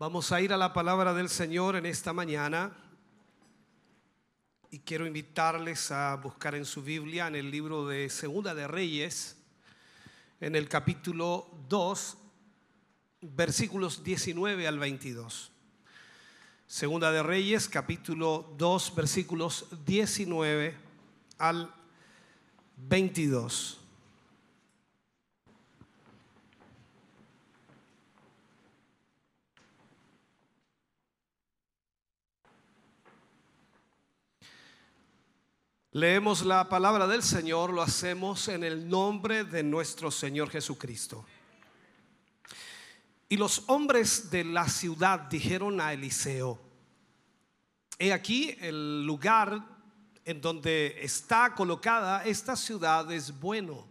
Vamos a ir a la palabra del Señor en esta mañana y quiero invitarles a buscar en su Biblia en el libro de Segunda de Reyes, en el capítulo 2, versículos 19 al 22. Segunda de Reyes, capítulo 2, versículos 19 al 22. Leemos la palabra del Señor, lo hacemos en el nombre de nuestro Señor Jesucristo. Y los hombres de la ciudad dijeron a Eliseo, he aquí el lugar en donde está colocada esta ciudad es bueno,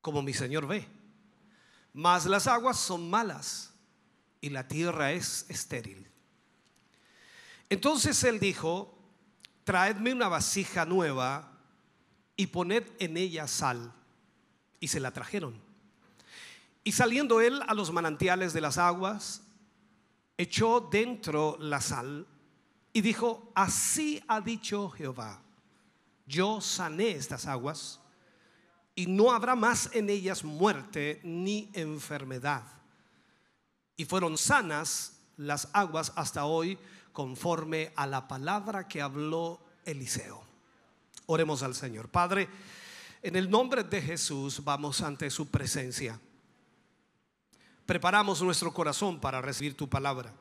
como mi Señor ve, mas las aguas son malas y la tierra es estéril. Entonces él dijo, traedme una vasija nueva y poned en ella sal. Y se la trajeron. Y saliendo él a los manantiales de las aguas, echó dentro la sal y dijo, así ha dicho Jehová, yo sané estas aguas y no habrá más en ellas muerte ni enfermedad. Y fueron sanas las aguas hasta hoy conforme a la palabra que habló Eliseo. Oremos al Señor. Padre, en el nombre de Jesús vamos ante su presencia. Preparamos nuestro corazón para recibir tu palabra.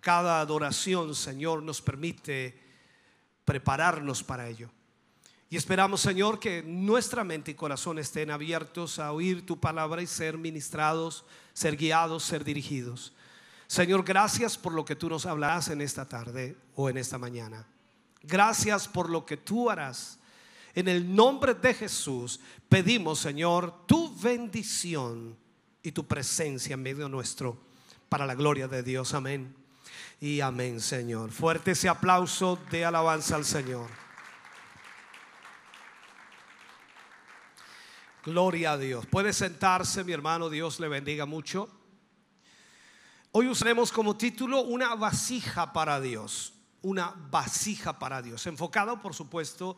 Cada adoración, Señor, nos permite prepararnos para ello. Y esperamos, Señor, que nuestra mente y corazón estén abiertos a oír tu palabra y ser ministrados, ser guiados, ser dirigidos. Señor, gracias por lo que tú nos hablarás en esta tarde o en esta mañana. Gracias por lo que tú harás. En el nombre de Jesús pedimos, Señor, tu bendición y tu presencia en medio nuestro para la gloria de Dios. Amén. Y amén, Señor. Fuerte ese aplauso de alabanza al Señor. Gloria a Dios. Puede sentarse, mi hermano. Dios le bendiga mucho. Hoy usaremos como título una vasija para Dios, una vasija para Dios, enfocado por supuesto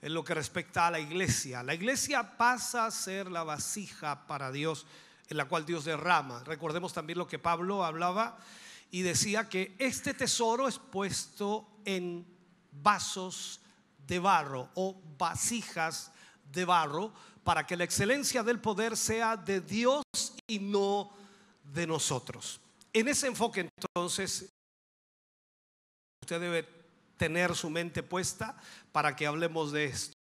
en lo que respecta a la iglesia. La iglesia pasa a ser la vasija para Dios en la cual Dios derrama. Recordemos también lo que Pablo hablaba y decía que este tesoro es puesto en vasos de barro o vasijas de barro para que la excelencia del poder sea de Dios y no de nosotros. En ese enfoque entonces, usted debe tener su mente puesta para que hablemos de esto.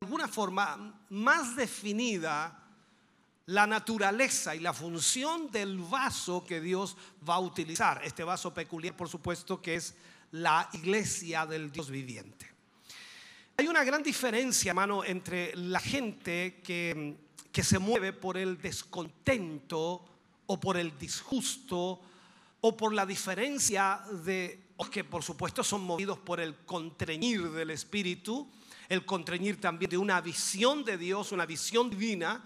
De alguna forma más definida la naturaleza y la función del vaso que Dios va a utilizar. Este vaso peculiar, por supuesto, que es la iglesia del Dios viviente. Hay una gran diferencia, hermano, entre la gente que, que se mueve por el descontento o por el disgusto o por la diferencia de que por supuesto son movidos por el contreñir del Espíritu, el contreñir también de una visión de Dios, una visión divina,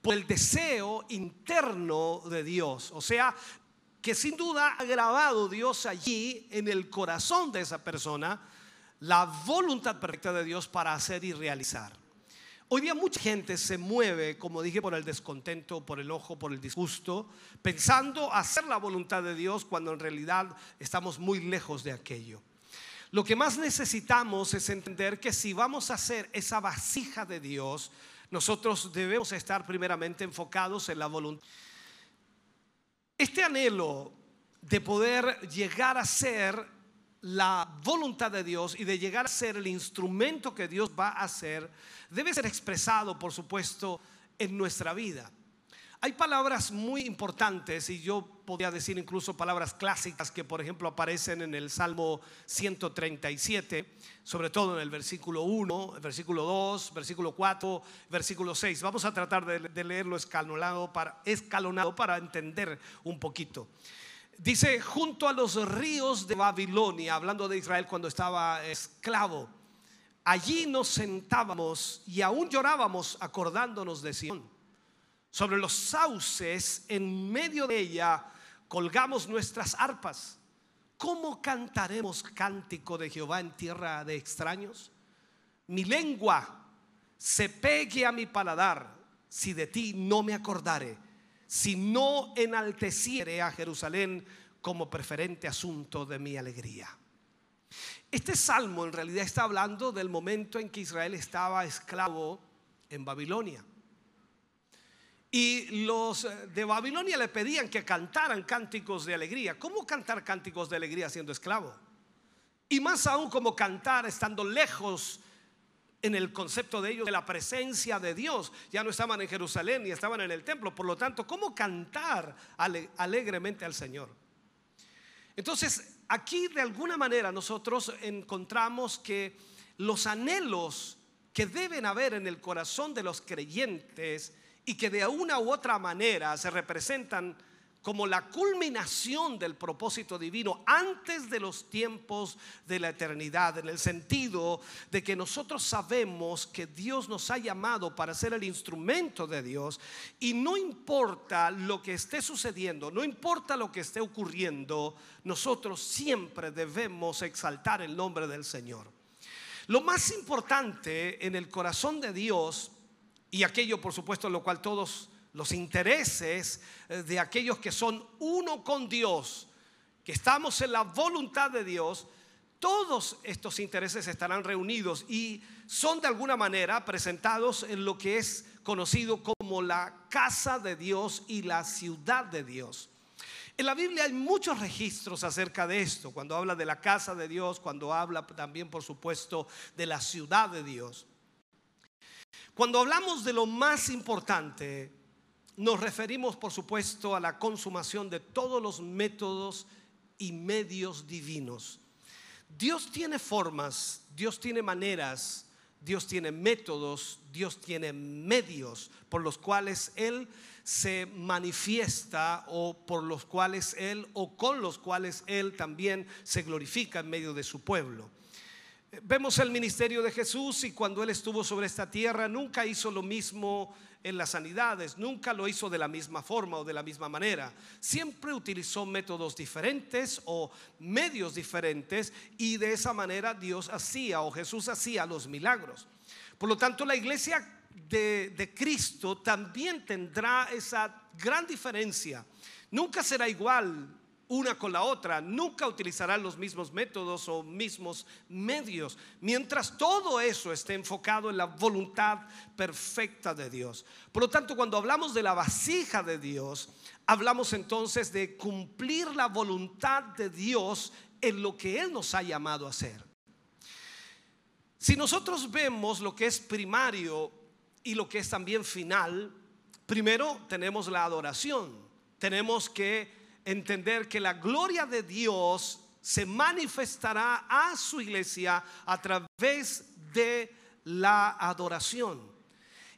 por el deseo interno de Dios. O sea, que sin duda ha grabado Dios allí en el corazón de esa persona la voluntad perfecta de Dios para hacer y realizar. Hoy día mucha gente se mueve, como dije, por el descontento, por el ojo, por el disgusto, pensando hacer la voluntad de Dios cuando en realidad estamos muy lejos de aquello. Lo que más necesitamos es entender que si vamos a hacer esa vasija de Dios, nosotros debemos estar primeramente enfocados en la voluntad. Este anhelo de poder llegar a ser la voluntad de Dios y de llegar a ser el instrumento que Dios va a hacer, debe ser expresado, por supuesto, en nuestra vida. Hay palabras muy importantes y yo podría decir incluso palabras clásicas que por ejemplo aparecen en el Salmo 137, sobre todo en el versículo 1, el versículo 2, versículo 4, versículo 6. Vamos a tratar de, leerlo escalonado para, escalonado para entender un poquito. Dice, junto a los ríos de Babilonia, hablando de Israel cuando estaba esclavo, allí nos sentábamos y aún llorábamos acordándonos de Sion sobre los sauces, en medio de ella, colgamos nuestras arpas. ¿Cómo cantaremos cántico de Jehová en tierra de extraños? Mi lengua se pegue a mi paladar si de ti no me acordare, si no enalteciere a Jerusalén como preferente asunto de mi alegría. Este salmo en realidad está hablando del momento en que Israel estaba esclavo en Babilonia. Y los de Babilonia le pedían que cantaran cánticos de alegría. ¿Cómo cantar cánticos de alegría siendo esclavo? Y más aún como cantar estando lejos en el concepto de ellos de la presencia de Dios. Ya no estaban en Jerusalén ni estaban en el templo. Por lo tanto, ¿cómo cantar alegremente al Señor? Entonces, aquí de alguna manera nosotros encontramos que los anhelos que deben haber en el corazón de los creyentes y que de una u otra manera se representan como la culminación del propósito divino antes de los tiempos de la eternidad, en el sentido de que nosotros sabemos que Dios nos ha llamado para ser el instrumento de Dios y no importa lo que esté sucediendo, no importa lo que esté ocurriendo, nosotros siempre debemos exaltar el nombre del Señor. Lo más importante en el corazón de Dios y aquello, por supuesto, lo cual todos los intereses eh, de aquellos que son uno con Dios, que estamos en la voluntad de Dios, todos estos intereses estarán reunidos y son de alguna manera presentados en lo que es conocido como la casa de Dios y la ciudad de Dios. En la Biblia hay muchos registros acerca de esto, cuando habla de la casa de Dios, cuando habla también, por supuesto, de la ciudad de Dios. Cuando hablamos de lo más importante, nos referimos, por supuesto, a la consumación de todos los métodos y medios divinos. Dios tiene formas, Dios tiene maneras, Dios tiene métodos, Dios tiene medios por los cuales Él se manifiesta o por los cuales Él o con los cuales Él también se glorifica en medio de su pueblo. Vemos el ministerio de Jesús y cuando Él estuvo sobre esta tierra nunca hizo lo mismo en las sanidades, nunca lo hizo de la misma forma o de la misma manera. Siempre utilizó métodos diferentes o medios diferentes y de esa manera Dios hacía o Jesús hacía los milagros. Por lo tanto, la iglesia de, de Cristo también tendrá esa gran diferencia. Nunca será igual una con la otra, nunca utilizarán los mismos métodos o mismos medios, mientras todo eso esté enfocado en la voluntad perfecta de Dios. Por lo tanto, cuando hablamos de la vasija de Dios, hablamos entonces de cumplir la voluntad de Dios en lo que Él nos ha llamado a hacer. Si nosotros vemos lo que es primario y lo que es también final, primero tenemos la adoración, tenemos que entender que la gloria de Dios se manifestará a su iglesia a través de la adoración.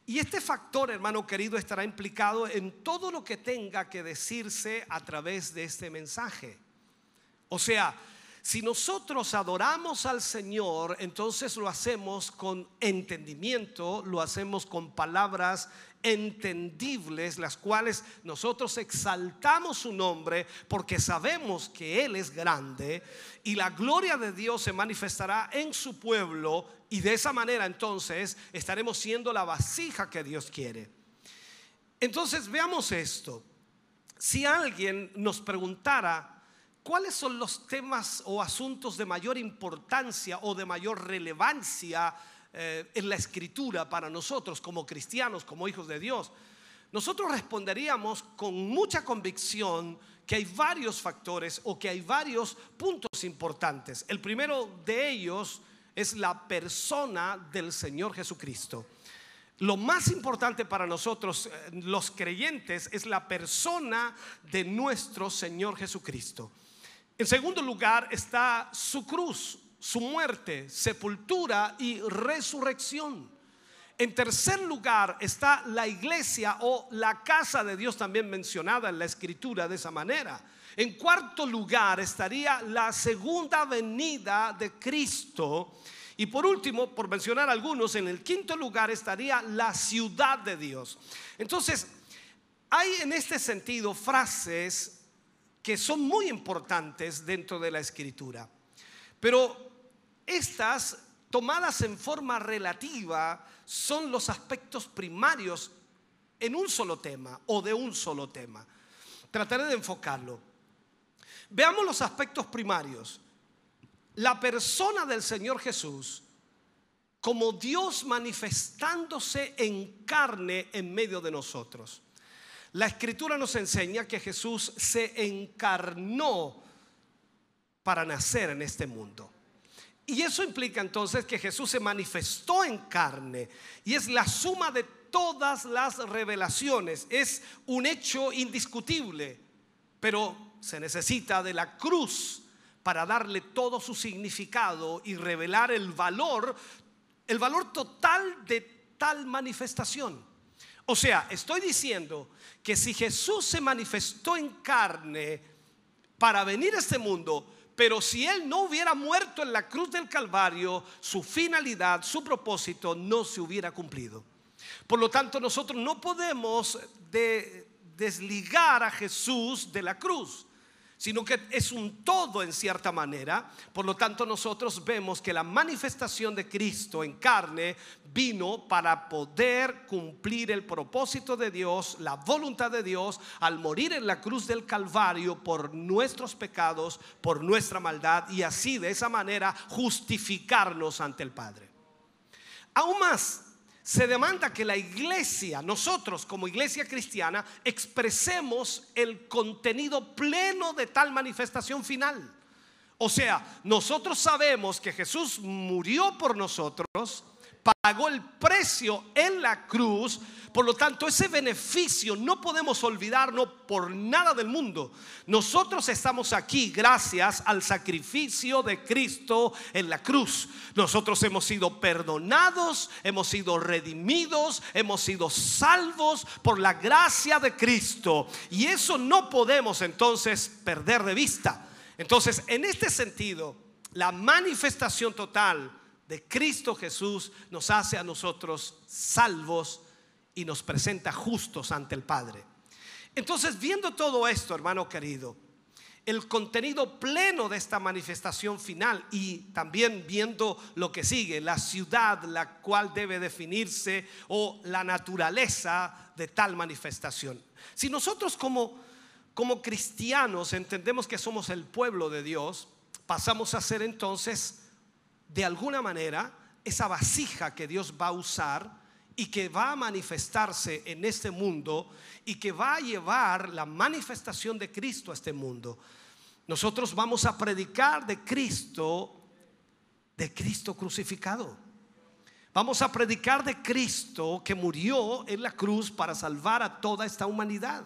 Y este factor, hermano querido, estará implicado en todo lo que tenga que decirse a través de este mensaje. O sea, si nosotros adoramos al Señor, entonces lo hacemos con entendimiento, lo hacemos con palabras entendibles, las cuales nosotros exaltamos su nombre porque sabemos que Él es grande y la gloria de Dios se manifestará en su pueblo y de esa manera entonces estaremos siendo la vasija que Dios quiere. Entonces veamos esto. Si alguien nos preguntara cuáles son los temas o asuntos de mayor importancia o de mayor relevancia eh, en la escritura para nosotros como cristianos, como hijos de Dios, nosotros responderíamos con mucha convicción que hay varios factores o que hay varios puntos importantes. El primero de ellos es la persona del Señor Jesucristo. lo más importante para nosotros, eh, los creyentes, es la persona de nuestro Señor Jesucristo. En segundo lugar está su cruz, su muerte, sepultura y resurrección. En tercer lugar está la iglesia o la casa de Dios también mencionada en la escritura de esa manera. En cuarto lugar estaría la segunda venida de Cristo y por último, por mencionar algunos, en el quinto lugar estaría la ciudad de Dios. Entonces, hay en este sentido frases que son muy importantes dentro de la escritura. Pero estas, tomadas en forma relativa, son los aspectos primarios en un solo tema o de un solo tema. Trataré de enfocarlo. Veamos los aspectos primarios la persona del Señor Jesús como Dios manifestándose en carne en medio de nosotros. La escritura nos enseña que Jesús se encarnó para nacer en este mundo. Y eso implica entonces que Jesús se manifestó en carne y es la suma de todas las revelaciones. Es un hecho indiscutible, pero se necesita de la cruz para darle todo su significado y revelar el valor, el valor total de tal manifestación. O sea, estoy diciendo que si Jesús se manifestó en carne para venir a este mundo, pero si Él no hubiera muerto en la cruz del Calvario, su finalidad, su propósito no se hubiera cumplido. Por lo tanto, nosotros no podemos desligar a Jesús de la cruz sino que es un todo en cierta manera. Por lo tanto, nosotros vemos que la manifestación de Cristo en carne vino para poder cumplir el propósito de Dios, la voluntad de Dios, al morir en la cruz del Calvario por nuestros pecados, por nuestra maldad, y así de esa manera justificarnos ante el Padre. Aún más, se demanda que la iglesia, nosotros como iglesia cristiana, expresemos el contenido pleno de tal manifestación final. O sea, nosotros sabemos que Jesús murió por nosotros, pagó el precio en la cruz. Por lo tanto, ese beneficio no podemos olvidarnos por nada del mundo. Nosotros estamos aquí gracias al sacrificio de Cristo en la cruz. Nosotros hemos sido perdonados, hemos sido redimidos, hemos sido salvos por la gracia de Cristo. Y eso no podemos entonces perder de vista. Entonces, en este sentido, la manifestación total de Cristo Jesús nos hace a nosotros salvos y nos presenta justos ante el Padre. Entonces, viendo todo esto, hermano querido, el contenido pleno de esta manifestación final y también viendo lo que sigue, la ciudad la cual debe definirse o la naturaleza de tal manifestación. Si nosotros como, como cristianos entendemos que somos el pueblo de Dios, pasamos a ser entonces de alguna manera esa vasija que Dios va a usar y que va a manifestarse en este mundo y que va a llevar la manifestación de Cristo a este mundo. Nosotros vamos a predicar de Cristo, de Cristo crucificado. Vamos a predicar de Cristo que murió en la cruz para salvar a toda esta humanidad.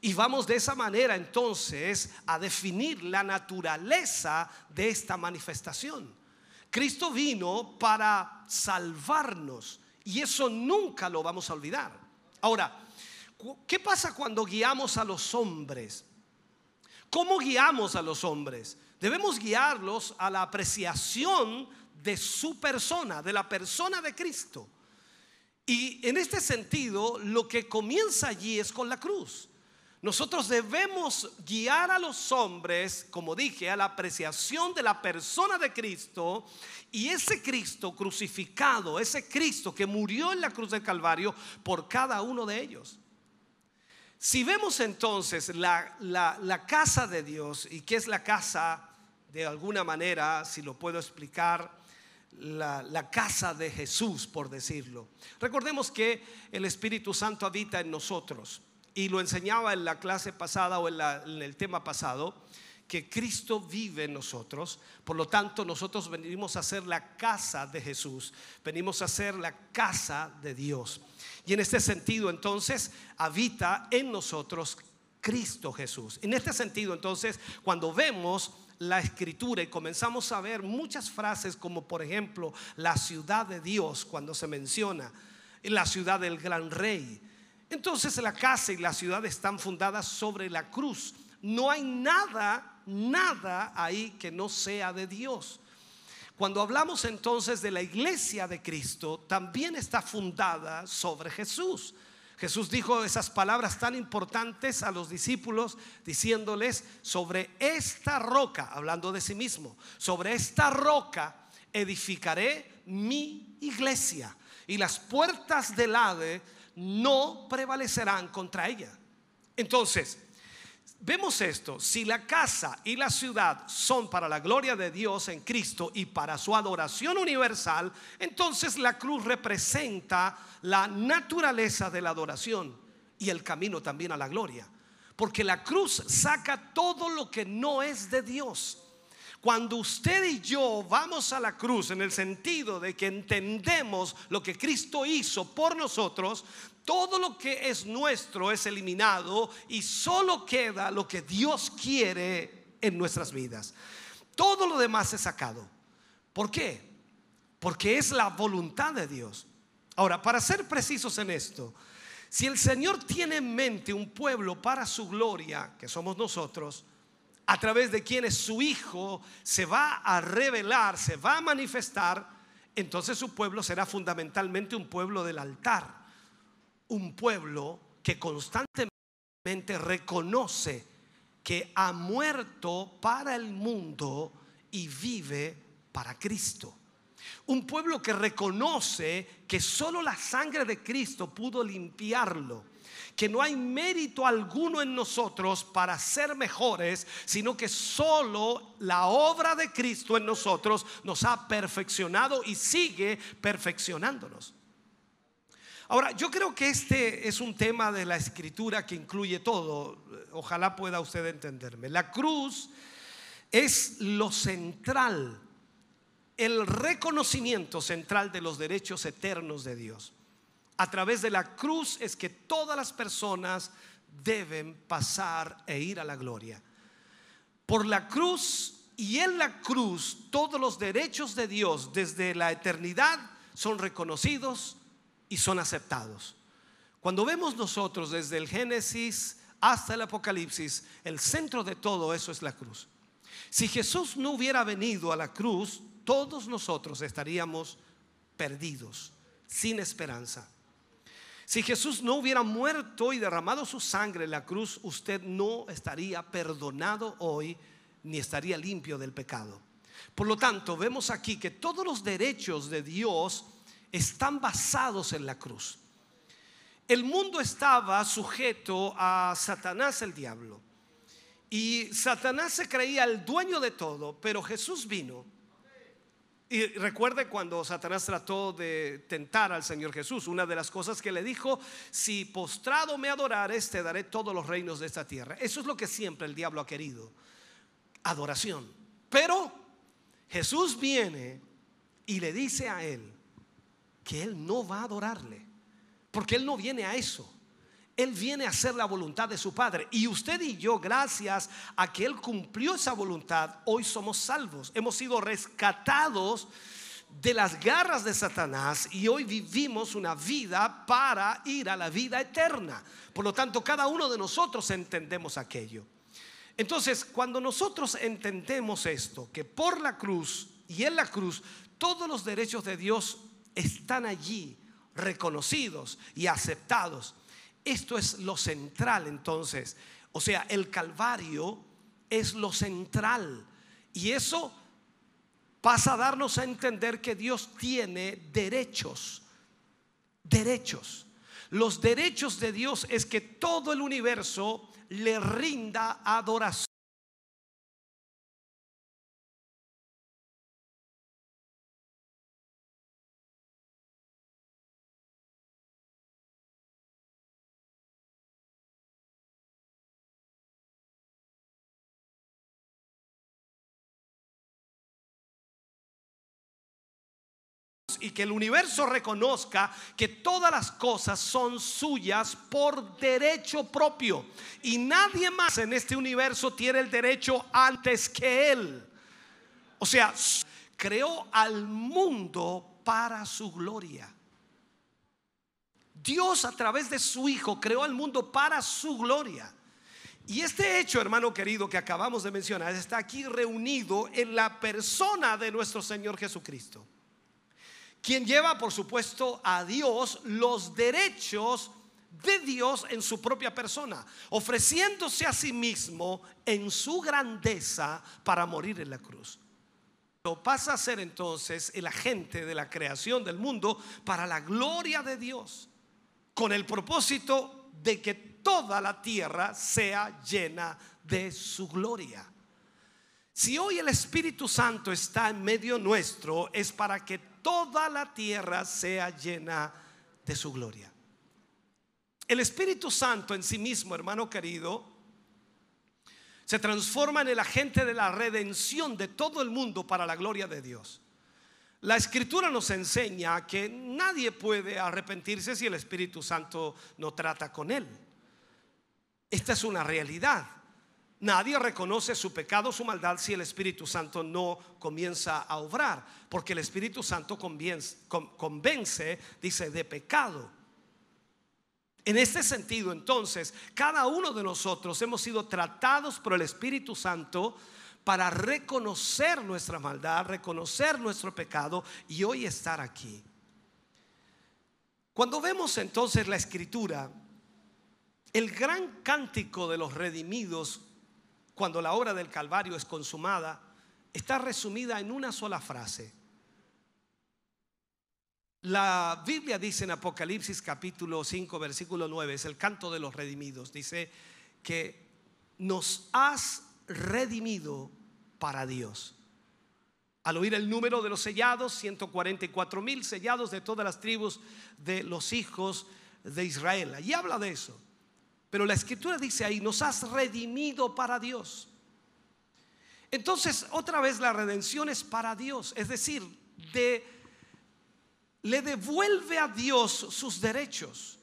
Y vamos de esa manera entonces a definir la naturaleza de esta manifestación. Cristo vino para salvarnos y eso nunca lo vamos a olvidar. Ahora, ¿qué pasa cuando guiamos a los hombres? ¿Cómo guiamos a los hombres? Debemos guiarlos a la apreciación de su persona, de la persona de Cristo. Y en este sentido, lo que comienza allí es con la cruz. Nosotros debemos guiar a los hombres, como dije, a la apreciación de la persona de Cristo y ese Cristo crucificado, ese Cristo que murió en la cruz del Calvario por cada uno de ellos. Si vemos entonces la, casa de Dios y qué es la casa, de alguna manera, si lo puedo explicar, la, la, casa de Jesús, por decirlo. Recordemos que el Espíritu Santo habita en nosotros y lo enseñaba en la clase pasada o en, el tema pasado, que Cristo vive en nosotros. Por lo tanto, nosotros venimos a ser la casa de Jesús, venimos a ser la casa de Dios. Y en este sentido, entonces, habita en nosotros Cristo Jesús. En este sentido, entonces, cuando vemos la escritura y comenzamos a ver muchas frases como por ejemplo la ciudad de Dios cuando se menciona, la ciudad del gran rey. Entonces la casa y la ciudad están fundadas sobre la cruz. No hay nada, nada ahí que no sea de Dios. Cuando hablamos entonces de la iglesia de Cristo, también está fundada sobre Jesús. Jesús dijo esas palabras tan importantes a los discípulos diciéndoles, sobre esta roca, hablando de sí mismo, sobre esta roca edificaré mi iglesia y las puertas del no prevalecerán contra ella. Entonces, vemos esto, si la casa y la ciudad son para la gloria de Dios en Cristo y para su adoración universal, entonces la cruz representa la naturaleza de la adoración y el camino también a la gloria. Porque la cruz saca todo lo que no es de Dios. Cuando usted y yo vamos a la cruz en el sentido de que entendemos lo que Cristo hizo por nosotros, todo lo que es nuestro es eliminado y solo queda lo que Dios quiere en nuestras vidas. Todo lo demás es sacado. ¿Por qué? Porque es la voluntad de Dios. Ahora, para ser precisos en esto, si el Señor tiene en mente un pueblo para su gloria, que somos nosotros, a través de quienes su Hijo se va a revelar, se va a manifestar, entonces su pueblo será fundamentalmente un pueblo del altar un pueblo que constantemente reconoce que ha muerto para el mundo y vive para Cristo. Un pueblo que reconoce que solo la sangre de Cristo pudo limpiarlo, que no hay mérito alguno en nosotros para ser mejores, sino que solo la obra de Cristo en nosotros nos ha perfeccionado y sigue perfeccionándonos. Ahora, yo creo que este es un tema de la escritura que incluye todo. Ojalá pueda usted entenderme. La cruz es lo central, el reconocimiento central de los derechos eternos de Dios. A través de la cruz es que todas las personas deben pasar e ir a la gloria. Por la cruz y en la cruz todos los derechos de Dios desde la eternidad son reconocidos y son aceptados. Cuando vemos nosotros desde el Génesis hasta el Apocalipsis, el centro de todo eso es la cruz. Si Jesús no hubiera venido a la cruz, todos nosotros estaríamos perdidos, sin esperanza. Si Jesús no hubiera muerto y derramado su sangre en la cruz, usted no estaría perdonado hoy ni estaría limpio del pecado. Por lo tanto, vemos aquí que todos los derechos de Dios están basados en la cruz. El mundo estaba sujeto a Satanás el diablo. Y Satanás se creía el dueño de todo, pero Jesús vino. Y recuerde cuando Satanás trató de tentar al Señor Jesús, una de las cosas que le dijo, si postrado me adorares, te daré todos los reinos de esta tierra. Eso es lo que siempre el diablo ha querido, adoración. Pero Jesús viene y le dice a él, que Él no va a adorarle. Porque Él no viene a eso. Él viene a hacer la voluntad de su Padre. Y usted y yo, gracias a que Él cumplió esa voluntad, hoy somos salvos. Hemos sido rescatados de las garras de Satanás y hoy vivimos una vida para ir a la vida eterna. Por lo tanto, cada uno de nosotros entendemos aquello. Entonces, cuando nosotros entendemos esto, que por la cruz y en la cruz todos los derechos de Dios están allí reconocidos y aceptados. Esto es lo central entonces. O sea, el Calvario es lo central. Y eso pasa a darnos a entender que Dios tiene derechos. Derechos. Los derechos de Dios es que todo el universo le rinda adoración. Y que el universo reconozca que todas las cosas son suyas por derecho propio. Y nadie más en este universo tiene el derecho antes que Él. O sea, creó al mundo para su gloria. Dios a través de su Hijo creó al mundo para su gloria. Y este hecho, hermano querido, que acabamos de mencionar, está aquí reunido en la persona de nuestro Señor Jesucristo, quien lleva, por supuesto, a Dios los derechos de Dios en su propia persona, ofreciéndose a sí mismo en su grandeza para morir en la cruz. Lo pasa a ser entonces el agente de la creación del mundo para la gloria de Dios, con el propósito de que toda la tierra sea llena de su gloria. Si hoy el Espíritu Santo está en medio nuestro, es para que toda la tierra sea llena de su gloria. El Espíritu Santo en sí mismo, hermano querido, se transforma en el agente de la redención de todo el mundo para la gloria de Dios. La escritura nos enseña que nadie puede arrepentirse si el Espíritu Santo no trata con él. Esta es una realidad. Nadie reconoce su pecado, su maldad, si el Espíritu Santo no comienza a obrar, porque el Espíritu Santo convence, dice, de pecado. En este sentido, entonces, cada uno de nosotros hemos sido tratados por el Espíritu Santo para reconocer nuestra maldad, reconocer nuestro pecado y hoy estar aquí. Cuando vemos entonces la escritura, el gran cántico de los redimidos, cuando la obra del Calvario es consumada, está resumida en una sola frase. La Biblia dice en Apocalipsis capítulo 5, versículo 9, es el canto de los redimidos, dice que nos has redimido para Dios. Al oír el número de los sellados, 144 mil sellados de todas las tribus de los hijos de Israel. Y habla de eso. Pero la escritura dice ahí, nos has redimido para Dios. Entonces, otra vez la redención es para Dios, es decir, de, le devuelve a Dios sus derechos.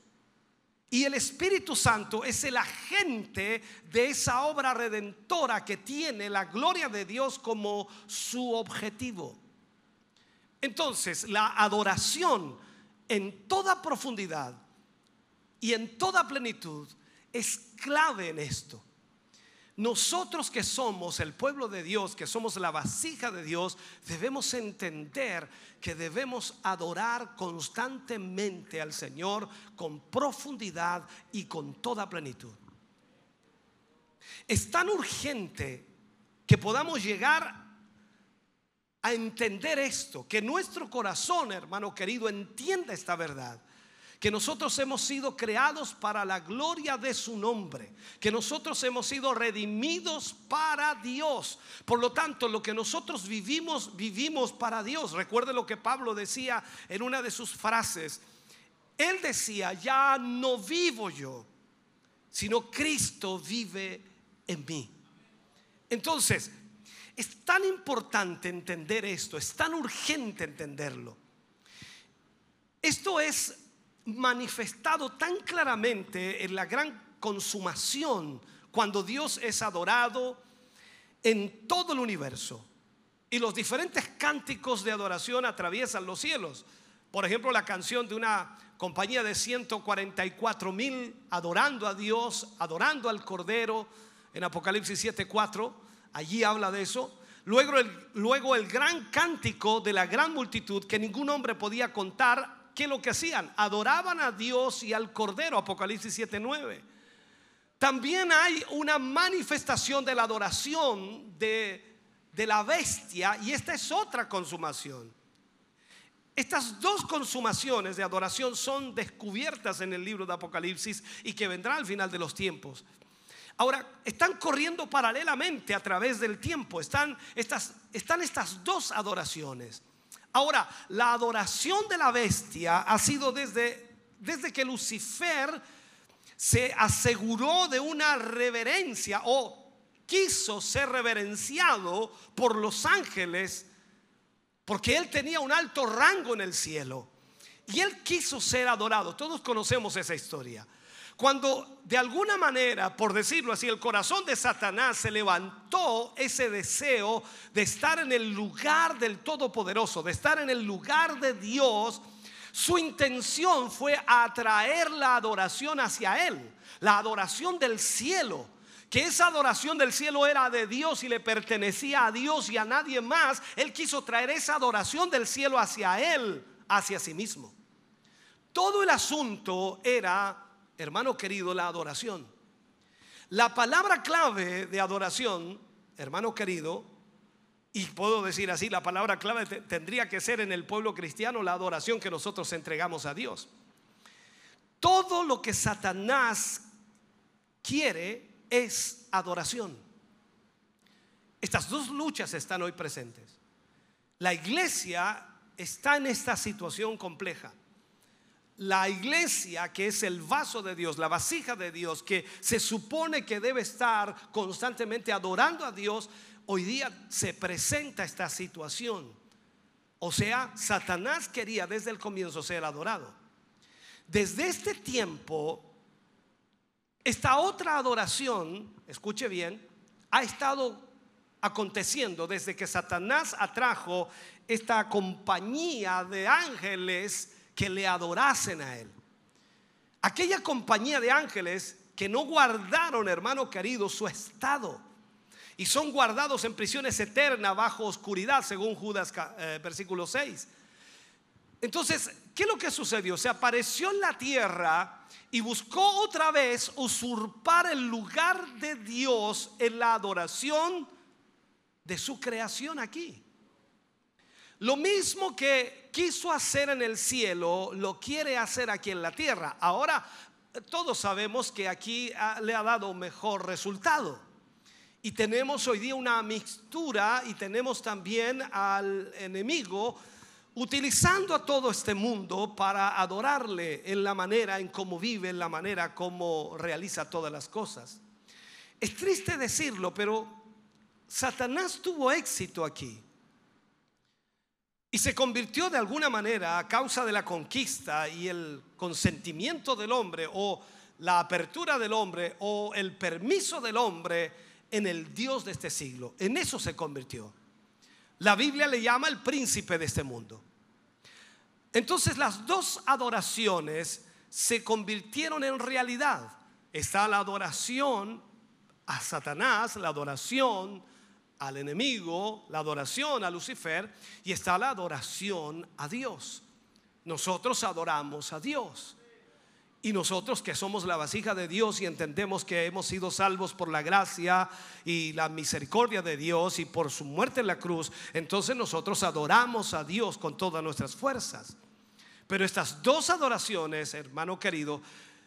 Y el Espíritu Santo es el agente de esa obra redentora que tiene la gloria de Dios como su objetivo. Entonces, la adoración en toda profundidad y en toda plenitud es clave en esto. Nosotros que somos el pueblo de Dios, que somos la vasija de Dios, debemos entender que debemos adorar constantemente al Señor con profundidad y con toda plenitud. Es tan urgente que podamos llegar a entender esto, que nuestro corazón, hermano querido, entienda esta verdad que nosotros hemos sido creados para la gloria de su nombre, que nosotros hemos sido redimidos para Dios. Por lo tanto, lo que nosotros vivimos, vivimos para Dios. Recuerde lo que Pablo decía en una de sus frases. Él decía, ya no vivo yo, sino Cristo vive en mí. Entonces, es tan importante entender esto, es tan urgente entenderlo. Esto es manifestado tan claramente en la gran consumación cuando Dios es adorado en todo el universo. Y los diferentes cánticos de adoración atraviesan los cielos. Por ejemplo, la canción de una compañía de 144 mil adorando a Dios, adorando al Cordero en Apocalipsis 7:4, allí habla de eso. Luego el, luego el gran cántico de la gran multitud que ningún hombre podía contar ¿qué lo que hacían? Adoraban a Dios y al Cordero, Apocalipsis 7:9. También hay una manifestación de la adoración de, de la bestia y esta es otra consumación. Estas dos consumaciones de adoración son descubiertas en el libro de Apocalipsis y que vendrá al final de los tiempos. Ahora, están corriendo paralelamente a través del tiempo. Están estas, están estas dos adoraciones. Ahora, la adoración de la bestia ha sido desde, desde que Lucifer se aseguró de una reverencia o quiso ser reverenciado por los ángeles porque él tenía un alto rango en el cielo y él quiso ser adorado. Todos conocemos esa historia. Cuando de alguna manera, por decirlo así, el corazón de Satanás se levantó ese deseo de estar en el lugar del Todopoderoso, de estar en el lugar de Dios, su intención fue atraer la adoración hacia Él, la adoración del cielo que esa adoración del cielo era de Dios y le pertenecía a Dios y a nadie más, Él quiso traer esa adoración del cielo hacia Él, hacia sí mismo. Todo el asunto era, hermano querido, la adoración. La palabra clave de adoración, hermano querido, y puedo decir así, la palabra clave tendría que ser en el pueblo cristiano la adoración que nosotros entregamos a Dios. Todo lo que Satanás quiere es adoración. Estas dos luchas están hoy presentes. La iglesia está en esta situación compleja. La iglesia, que es el vaso de Dios, la vasija de Dios, que se supone que debe estar constantemente adorando a Dios, hoy día se presenta esta situación. O sea, Satanás quería desde el comienzo ser adorado. Desde este tiempo, esta otra adoración, escuche bien, ha estado aconteciendo desde que Satanás atrajo esta compañía de ángeles que le adorasen a él. Aquella compañía de ángeles que no guardaron, hermano querido, su estado y son guardados en prisiones eternas bajo oscuridad, según Judas eh, versículo 6. Entonces, ¿qué es lo que sucedió? Se apareció en la tierra y buscó otra vez usurpar el lugar de Dios en la adoración de su creación aquí. Lo mismo que quiso hacer en el cielo, lo quiere hacer aquí en la tierra. Ahora, todos sabemos que aquí le ha dado mejor resultado. Y tenemos hoy día una mixtura y tenemos también al enemigo utilizando a todo este mundo para adorarle en la manera en cómo vive, en la manera como realiza todas las cosas. Es triste decirlo, pero Satanás tuvo éxito aquí. Y se convirtió de alguna manera a causa de la conquista y el consentimiento del hombre o la apertura del hombre o el permiso del hombre en el Dios de este siglo. En eso se convirtió. La Biblia le llama el príncipe de este mundo. Entonces las dos adoraciones se convirtieron en realidad. Está la adoración a Satanás, la adoración al enemigo, la adoración a Lucifer y está la adoración a Dios. Nosotros adoramos a Dios. Y nosotros que somos la vasija de Dios y entendemos que hemos sido salvos por la gracia y la misericordia de Dios y por su muerte en la cruz, entonces nosotros adoramos a Dios con todas nuestras fuerzas. Pero estas dos adoraciones, hermano querido,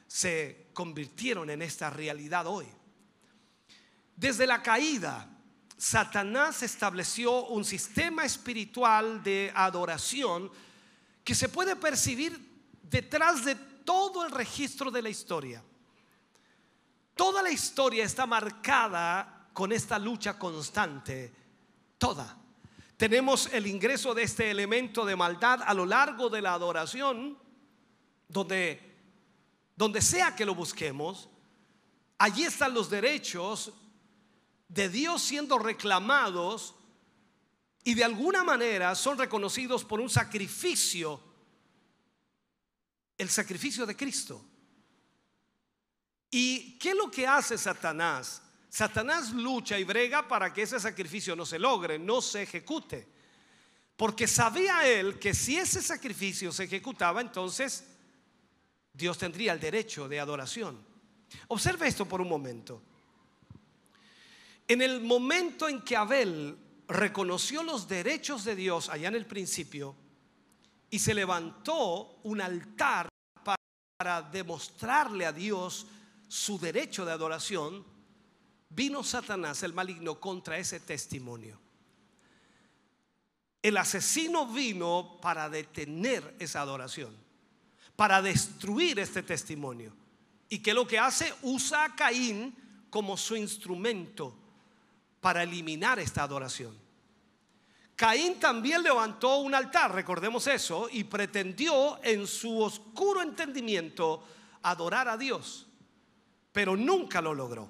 se convirtieron en esta realidad hoy. Desde la caída, Satanás estableció un sistema espiritual de adoración que se puede percibir detrás de todo el registro de la historia. Toda la historia está marcada con esta lucha constante, toda. Tenemos el ingreso de este elemento de maldad a lo largo de la adoración, donde, donde sea que lo busquemos, allí están los derechos de Dios siendo reclamados y de alguna manera son reconocidos por un sacrificio el sacrificio de Cristo. ¿Y qué es lo que hace Satanás? Satanás lucha y brega para que ese sacrificio no se logre, no se ejecute. Porque sabía él que si ese sacrificio se ejecutaba, entonces Dios tendría el derecho de adoración. Observe esto por un momento. En el momento en que Abel reconoció los derechos de Dios allá en el principio y se levantó un altar para demostrarle a Dios su derecho de adoración, vino Satanás, el maligno, contra ese testimonio. El asesino vino para detener esa adoración, para destruir este testimonio. ¿Y qué es lo que hace? Usa a Caín como su instrumento para eliminar esta adoración. Caín también levantó un altar, recordemos eso, y pretendió en su oscuro entendimiento adorar a Dios, pero nunca lo logró.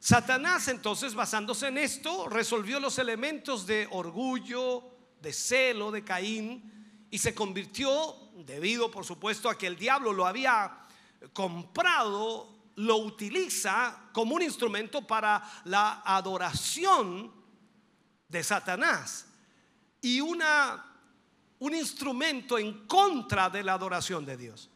Satanás entonces, basándose en esto, resolvió los elementos de orgullo, de celo de Caín y se convirtió, debido por supuesto a que el diablo lo había comprado, lo utiliza como un instrumento para la adoración de Satanás y una, un instrumento en contra de la adoración de Dios.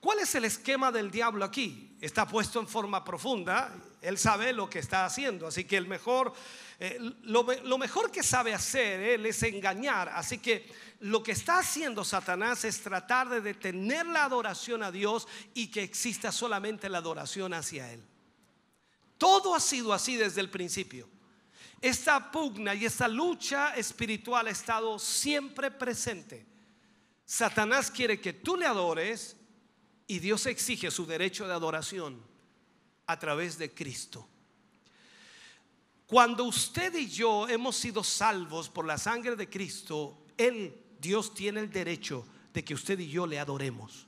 ¿Cuál es el esquema del diablo aquí? Está puesto en forma profunda, él sabe lo que está haciendo, así que el mejor, eh, lo, lo, mejor que sabe hacer él es engañar, así que lo que está haciendo Satanás es tratar de detener la adoración a Dios y que exista solamente la adoración hacia él. Todo ha sido así desde el principio. Esta pugna y esta lucha espiritual ha estado siempre presente. Satanás quiere que tú le adores y Dios exige su derecho de adoración a través de Cristo. Cuando usted y yo hemos sido salvos por la sangre de Cristo, Él, Dios, tiene el derecho de que usted y yo le adoremos.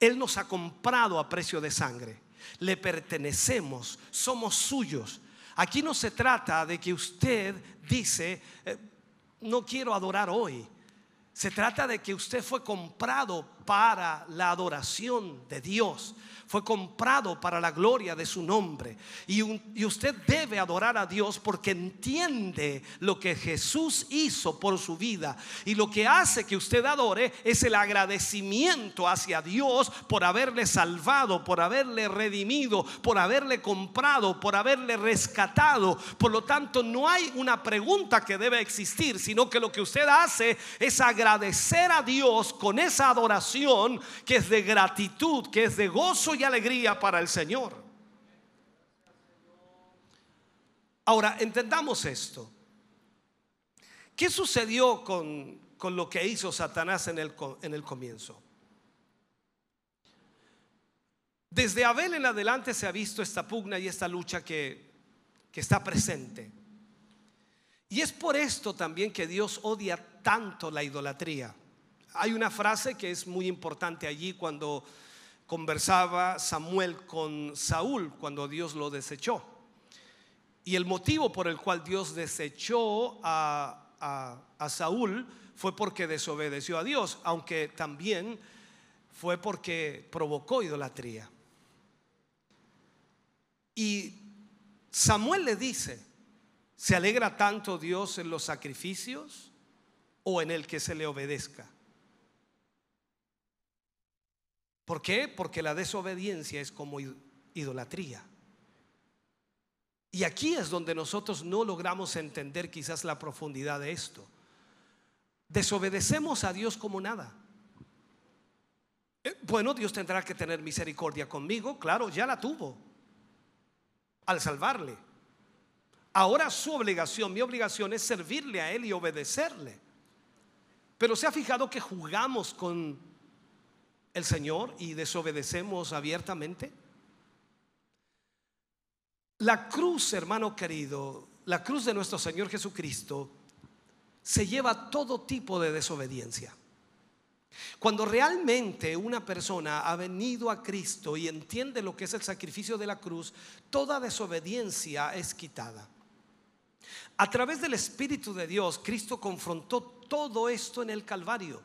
Él nos ha comprado a precio de sangre. Le pertenecemos, somos suyos. Aquí no se trata de que usted dice, eh, no quiero adorar hoy. Se trata de que usted fue comprado para la adoración de Dios fue comprado para la gloria de su nombre. Y, usted debe adorar a Dios porque entiende lo que Jesús hizo por su vida. Y lo que hace que usted adore es el agradecimiento hacia Dios por haberle salvado, por haberle redimido, por haberle comprado, por haberle rescatado. Por lo tanto, no hay una pregunta que debe existir, sino que lo que usted hace es agradecer a Dios con esa adoración que es de gratitud, que es de gozo y alegría para el Señor. Ahora, entendamos esto. ¿Qué sucedió con, con lo que hizo Satanás en el, en el comienzo? Desde Abel en adelante se ha visto esta pugna y esta lucha que, que está presente. Y es por esto también que Dios odia tanto la idolatría. Hay una frase que es muy importante allí cuando conversaba Samuel con Saúl cuando Dios lo desechó. Y el motivo por el cual Dios desechó a, Saúl fue porque desobedeció a Dios, aunque también fue porque provocó idolatría. Y Samuel le dice, ¿se alegra tanto Dios en los sacrificios o en el que se le obedezca? ¿Por qué? Porque la desobediencia es como idolatría. Y aquí es donde nosotros no logramos entender quizás la profundidad de esto. Desobedecemos a Dios como nada. Eh, bueno, Dios tendrá que tener misericordia conmigo, claro, ya la tuvo al salvarle. Ahora su obligación, mi obligación es servirle a Él y obedecerle. Pero se ha fijado que jugamos con el Señor y desobedecemos abiertamente? La cruz, hermano querido, la cruz de nuestro Señor Jesucristo se lleva todo tipo de desobediencia. Cuando realmente una persona ha venido a Cristo y entiende lo que es el sacrificio de la cruz, toda desobediencia es quitada. A través del Espíritu de Dios, Cristo confrontó todo esto en el Calvario.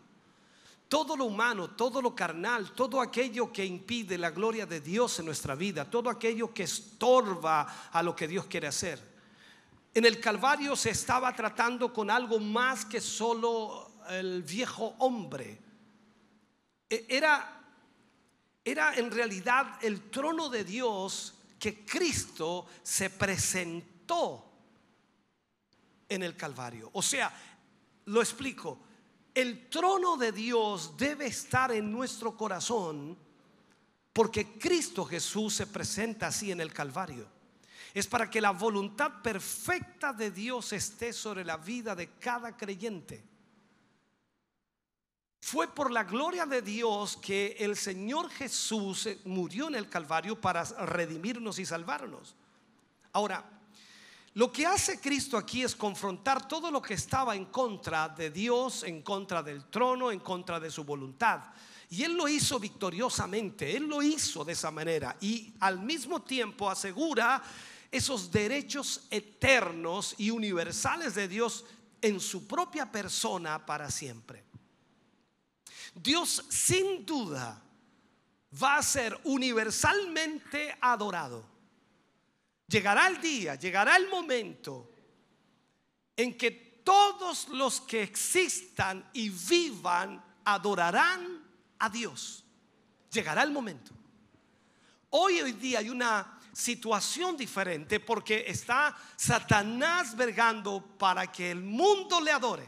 Todo lo humano, todo lo carnal, todo aquello que impide la gloria de Dios en nuestra vida, todo aquello que estorba a lo que Dios quiere hacer. En el Calvario se estaba tratando con algo más que solo el viejo hombre. E, era, era en realidad el trono de Dios que Cristo se presentó en el Calvario. O sea, lo explico el trono de Dios debe estar en nuestro corazón porque Cristo Jesús se presenta así en el Calvario. Es para que la voluntad perfecta de Dios esté sobre la vida de cada creyente. Fue por la gloria de Dios que el Señor Jesús murió en el Calvario para redimirnos y salvarnos. Ahora, Lo que hace Cristo aquí es confrontar todo lo que estaba en contra de Dios, en contra del trono, en contra de su voluntad. Y Él lo hizo victoriosamente, Él lo hizo de esa manera y al mismo tiempo asegura esos derechos eternos y universales de Dios en su propia persona para siempre. Dios sin duda va a ser universalmente adorado. Llegará el día, llegará el momento en que todos los que existan y vivan adorarán a Dios. Llegará el momento. Hoy, hoy día hay una situación diferente porque está Satanás vergando para que el mundo le adore.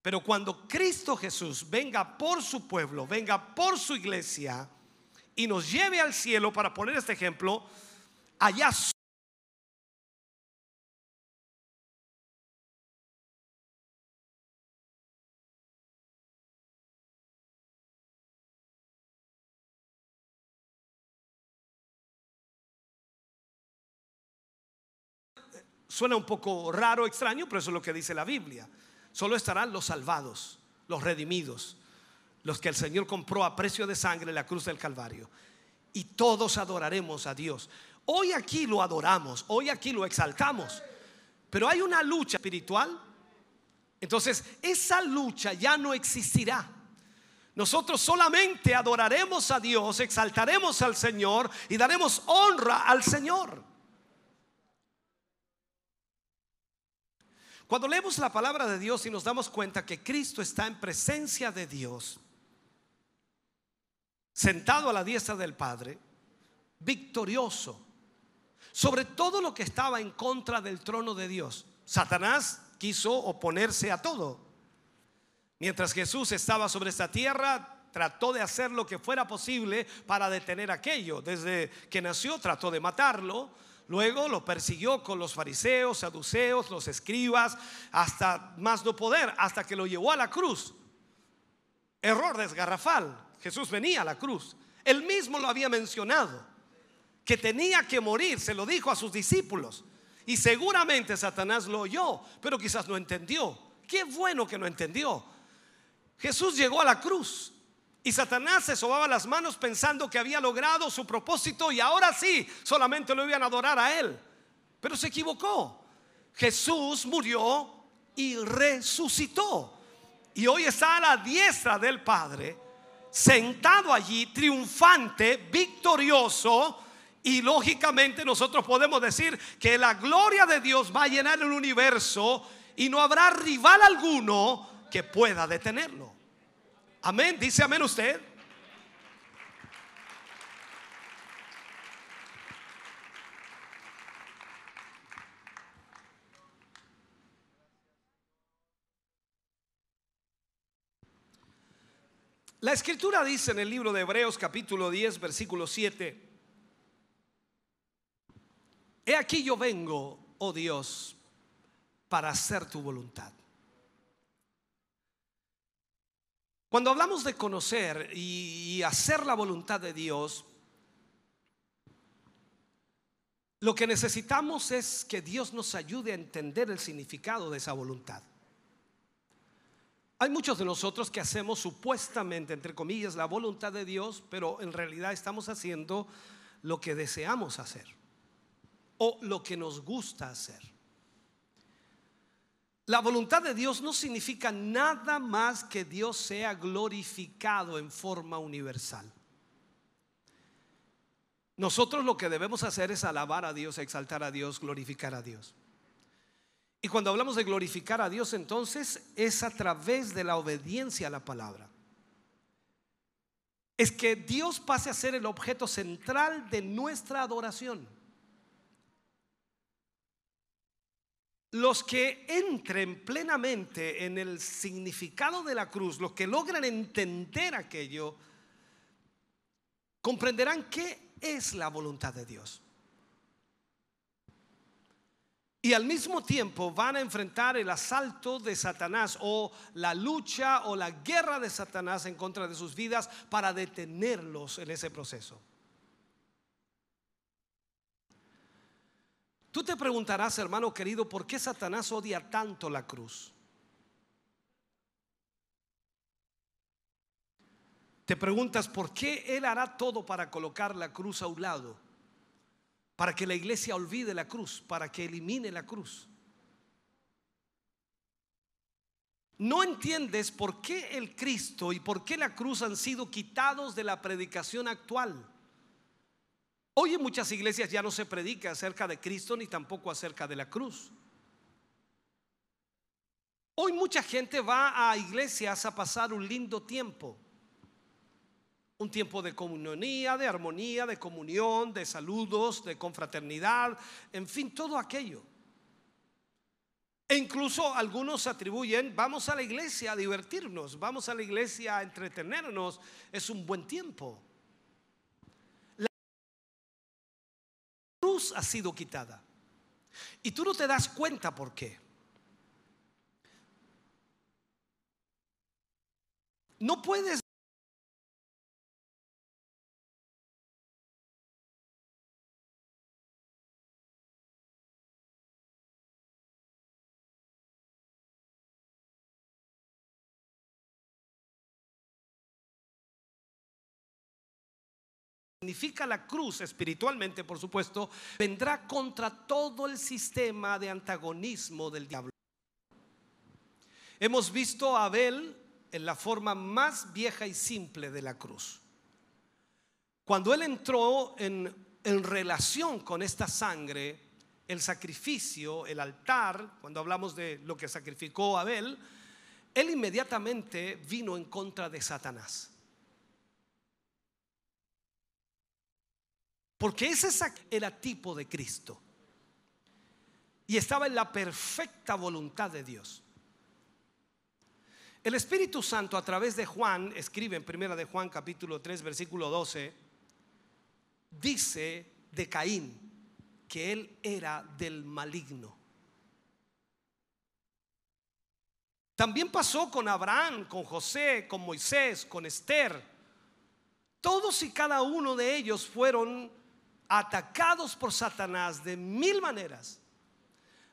Pero cuando Cristo Jesús venga por su pueblo, venga por su iglesia, y nos lleve al cielo, para poner este ejemplo, allá Suena un poco raro, extraño, pero eso es lo que dice la Biblia. Solo estarán los salvados, los redimidos, los que el Señor compró a precio de sangre en la cruz del Calvario. Y todos adoraremos a Dios. Hoy aquí lo adoramos, hoy aquí lo exaltamos, pero hay una lucha espiritual. Entonces, esa lucha ya no existirá. Nosotros solamente adoraremos a Dios, exaltaremos al Señor y daremos honra al Señor. Cuando leemos la palabra de Dios y nos damos cuenta que Cristo está en presencia de Dios, sentado a la diestra del Padre, victorioso sobre todo lo que estaba en contra del trono de Dios. Satanás quiso oponerse a todo. Mientras Jesús estaba sobre esta tierra, trató de hacer lo que fuera posible para detener aquello. Desde que nació trató de matarlo. Luego lo persiguió con los fariseos, saduceos, los escribas, hasta más no poder, hasta que lo llevó a la cruz. Error desgarrafal. Jesús venía a la cruz. Él mismo lo había mencionado, que tenía que morir, se lo dijo a sus discípulos. Y seguramente Satanás lo oyó, pero quizás no entendió. Qué bueno que no entendió. Jesús llegó a la cruz y Satanás se sobaba las manos pensando que había logrado su propósito y ahora sí, solamente lo iban a adorar a él. Pero se equivocó. Jesús murió y resucitó. Y hoy está a la diestra del Padre sentado allí, triunfante, victorioso. Y lógicamente nosotros podemos decir que la gloria de Dios va a llenar el universo y no habrá rival alguno que pueda detenerlo. Amén, dice amén usted. La escritura dice en el libro de Hebreos capítulo 10 versículo 7, He aquí yo vengo, oh Dios, para hacer tu voluntad. Cuando hablamos de conocer y, hacer la voluntad de Dios, lo que necesitamos es que Dios nos ayude a entender el significado de esa voluntad. Hay muchos de nosotros que hacemos supuestamente, entre comillas, la voluntad de Dios, pero en realidad estamos haciendo lo que deseamos hacer o lo que nos gusta hacer. La voluntad de Dios no significa nada más que Dios sea glorificado en forma universal. Nosotros lo que debemos hacer es alabar a Dios, exaltar a Dios, glorificar a Dios. Y cuando hablamos de glorificar a Dios, entonces es a través de la obediencia a la palabra. Es que Dios pase a ser el objeto central de nuestra adoración. Los que entren plenamente en el significado de la cruz, los que logran entender aquello, comprenderán qué es la voluntad de Dios. Y al mismo tiempo van a enfrentar el asalto de Satanás o la lucha o la guerra de Satanás en contra de sus vidas para detenerlos en ese proceso. Tú te preguntarás, hermano querido, ¿por qué Satanás odia tanto la cruz? Te preguntas, ¿por qué Él hará todo para colocar la cruz a un lado? Para que la iglesia olvide la cruz, para que elimine la cruz. No entiendes por qué el Cristo y por qué la cruz han sido quitados de la predicación actual. Hoy en muchas iglesias ya no se predica acerca de Cristo ni tampoco acerca de la cruz. Hoy mucha gente va a iglesias a pasar un lindo tiempo. Un tiempo de comunionía, de armonía, de comunión, de saludos, de confraternidad, en fin, todo aquello. E incluso algunos atribuyen, vamos a la iglesia a divertirnos, vamos a la iglesia a entretenernos, es un buen tiempo. La cruz ha sido quitada. Y tú no te das cuenta por qué. No puedes significa la cruz espiritualmente, por supuesto, vendrá contra todo el sistema de antagonismo del diablo. Hemos visto a Abel en la forma más vieja y simple de la cruz. Cuando él entró en, en relación con esta sangre, el sacrificio, el altar, cuando hablamos de lo que sacrificó Abel, él inmediatamente vino en contra de Satanás. Porque ese era tipo de Cristo. Y estaba en la perfecta voluntad de Dios. El Espíritu Santo a través de Juan, escribe en primera de Juan capítulo 3 versículo 12, dice de Caín que él era del maligno. También pasó con Abraham, con José, con Moisés, con Esther. Todos y cada uno de ellos fueron atacados por Satanás de mil maneras.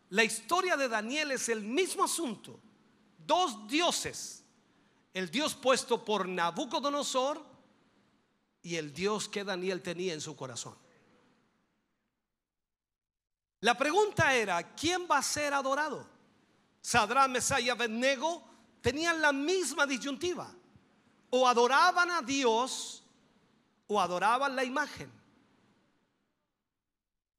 La historia de Daniel es el mismo asunto. Dos dioses. El Dios puesto por Nabucodonosor y el Dios que Daniel tenía en su corazón. La pregunta era, ¿quién va a ser adorado? Sadrán, Mesaya y Abednego tenían la misma disyuntiva. O adoraban a Dios o adoraban la imagen.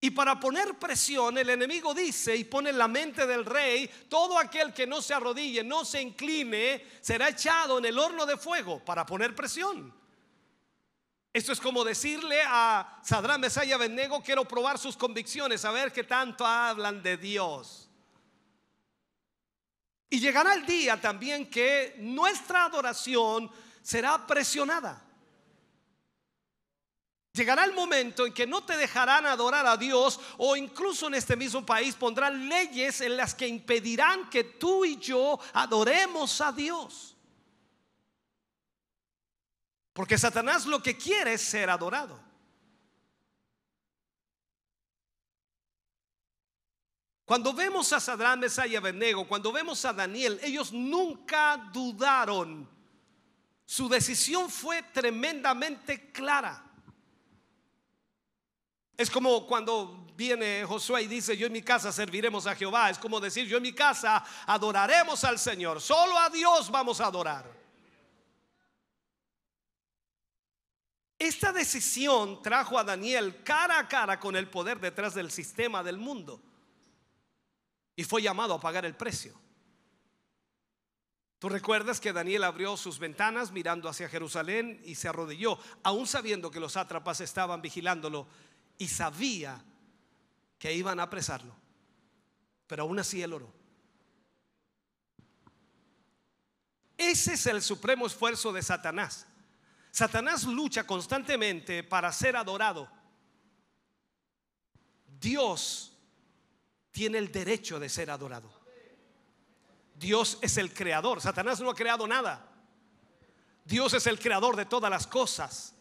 Y para poner presión, el enemigo dice y pone en la mente del rey, todo aquel que no se arrodille, no se incline, será echado en el horno de fuego para poner presión. Esto es como decirle a Sadrán Mesaya Abednego, quiero probar sus convicciones, a ver qué tanto hablan de Dios. Y llegará el día también que nuestra adoración será presionada. Llegará el momento en que no te dejarán adorar a Dios o incluso en este mismo país pondrán leyes en las que impedirán que tú y yo adoremos a Dios. Porque Satanás lo que quiere es ser adorado. Cuando vemos a Sadrán, Mesaya y Abednego, cuando vemos a Daniel, ellos nunca dudaron. Su decisión fue tremendamente clara. Es como cuando viene Josué y dice, yo en mi casa serviremos a Jehová. Es como decir, yo en mi casa adoraremos al Señor. Solo a Dios vamos a adorar. Esta decisión trajo a Daniel cara a cara con el poder detrás del sistema del mundo. Y fue llamado a pagar el precio. Tú recuerdas que Daniel abrió sus ventanas mirando hacia Jerusalén y se arrodilló, aún sabiendo que los sátrapas estaban vigilándolo y sabía que iban a apresarlo. Pero aún así él oró. Ese es el supremo esfuerzo de Satanás. Satanás lucha constantemente para ser adorado. Dios tiene el derecho de ser adorado. Dios es el creador. Satanás no ha creado nada. Dios es el creador de todas las cosas.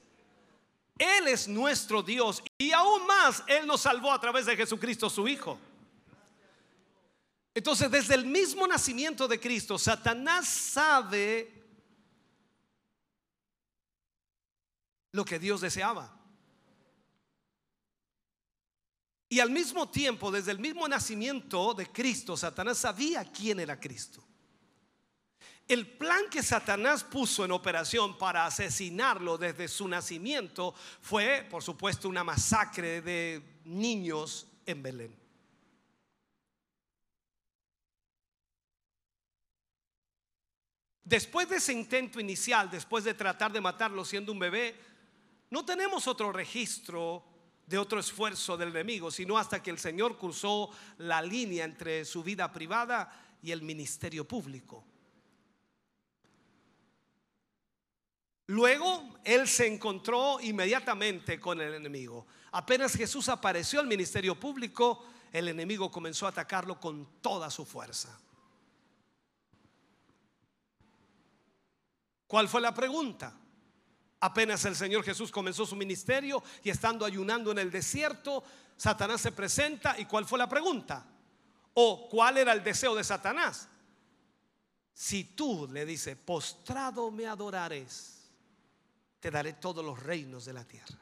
Él es nuestro Dios y aún más Él nos salvó a través de Jesucristo su Hijo. Entonces, desde el mismo nacimiento de Cristo, Satanás sabe lo que Dios deseaba. Y al mismo tiempo, desde el mismo nacimiento de Cristo, Satanás sabía quién era Cristo. El plan que Satanás puso en operación para asesinarlo desde su nacimiento fue, por supuesto, una masacre de niños en Belén. Después de ese intento inicial, después de tratar de matarlo siendo un bebé, no tenemos otro registro de otro esfuerzo del enemigo, sino hasta que el Señor cruzó la línea entre su vida privada y el ministerio público. Luego él se encontró inmediatamente con el enemigo. Apenas Jesús apareció al ministerio público, el enemigo comenzó a atacarlo con toda su fuerza. ¿Cuál fue la pregunta? Apenas el Señor Jesús comenzó su ministerio y estando ayunando en el desierto, Satanás se presenta y ¿cuál fue la pregunta? ¿O cuál era el deseo de Satanás? Si tú le dices, postrado me adorares, te daré todos los reinos de la tierra.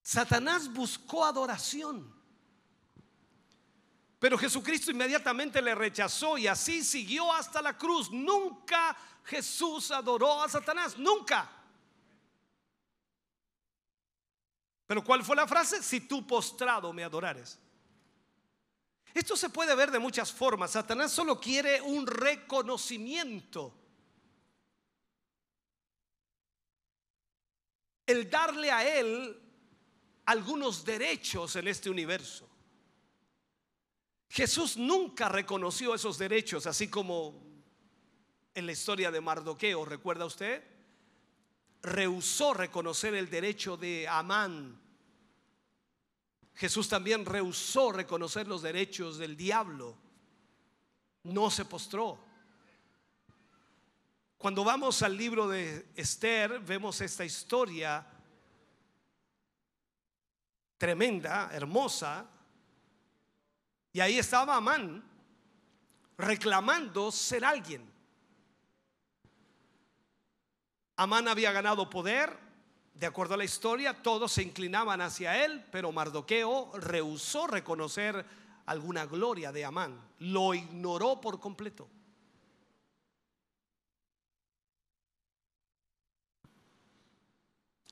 Satanás buscó adoración. Pero Jesucristo inmediatamente le rechazó y así siguió hasta la cruz. Nunca Jesús adoró a Satanás, nunca. Pero ¿cuál fue la frase? Si tú postrado me adorares. Esto se puede ver de muchas formas. Satanás solo quiere un reconocimiento. El darle a él algunos derechos en este universo. Jesús nunca reconoció esos derechos, así como en la historia de Mardoqueo, ¿recuerda usted? Rehusó reconocer el derecho de Amán. Jesús también rehusó reconocer los derechos del diablo. No se postró. Cuando vamos al libro de Esther, vemos esta historia tremenda, hermosa, y ahí estaba Amán reclamando ser alguien. Amán había ganado poder, de acuerdo a la historia, todos se inclinaban hacia él, pero Mardoqueo rehusó reconocer alguna gloria de Amán, lo ignoró por completo.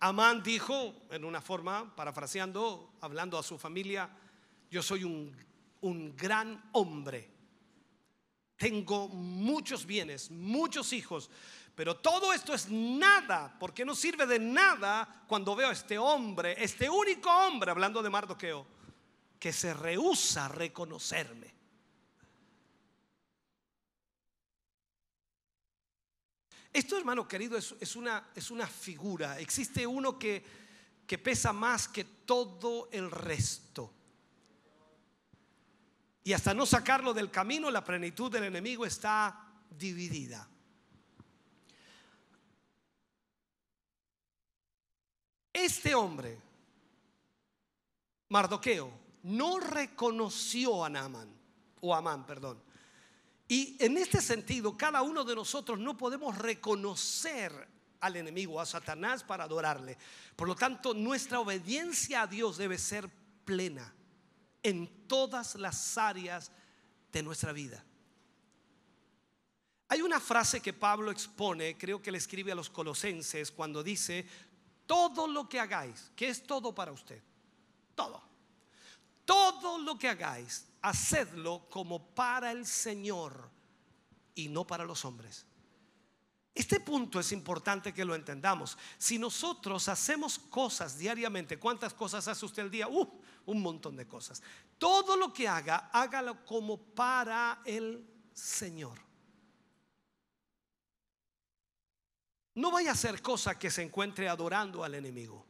Amán dijo, en una forma, parafraseando, hablando a su familia, yo soy un un gran hombre. Tengo muchos bienes, muchos hijos, pero todo esto es nada, porque no sirve de nada cuando veo a este hombre, este único hombre, hablando de Mardoqueo, que se rehúsa a reconocerme. Esto, hermano querido, es, una, es una figura. Existe uno que, que pesa más que todo el resto. Y hasta no sacarlo del camino, la plenitud del enemigo está dividida. Este hombre, Mardoqueo, no reconoció a Naaman, o Amán, perdón. Y en este sentido, cada uno de nosotros no podemos reconocer al enemigo, a Satanás, para adorarle. Por lo tanto, nuestra obediencia a Dios debe ser plena en todas las áreas de nuestra vida. Hay una frase que Pablo expone, creo que le escribe a los colosenses cuando dice, todo lo que hagáis, que es todo para usted, todo, todo lo que hagáis, hacedlo como para el Señor y no para los hombres. Este punto es importante que lo entendamos. Si nosotros hacemos cosas diariamente, ¿cuántas cosas hace usted al día? Uh, un montón de cosas. Todo lo que haga, hágalo como para el Señor. No vaya a hacer cosa que se encuentre adorando al enemigo.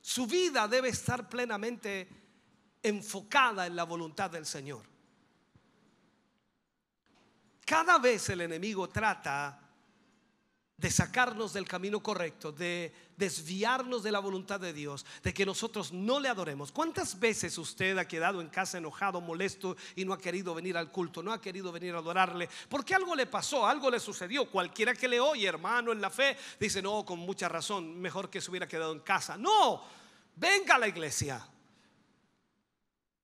Su vida debe estar plenamente enfocada en la voluntad del Señor. Cada vez el enemigo trata de sacarnos del camino correcto, de desviarnos de la voluntad de Dios, de que nosotros no le adoremos. ¿Cuántas veces usted ha quedado en casa enojado, molesto y no ha querido venir al culto, no ha querido venir a adorarle? Porque algo le pasó, algo le sucedió. Cualquiera que le oye, hermano, en la fe, dice, no, con mucha razón, mejor que se hubiera quedado en casa. No, venga a la iglesia.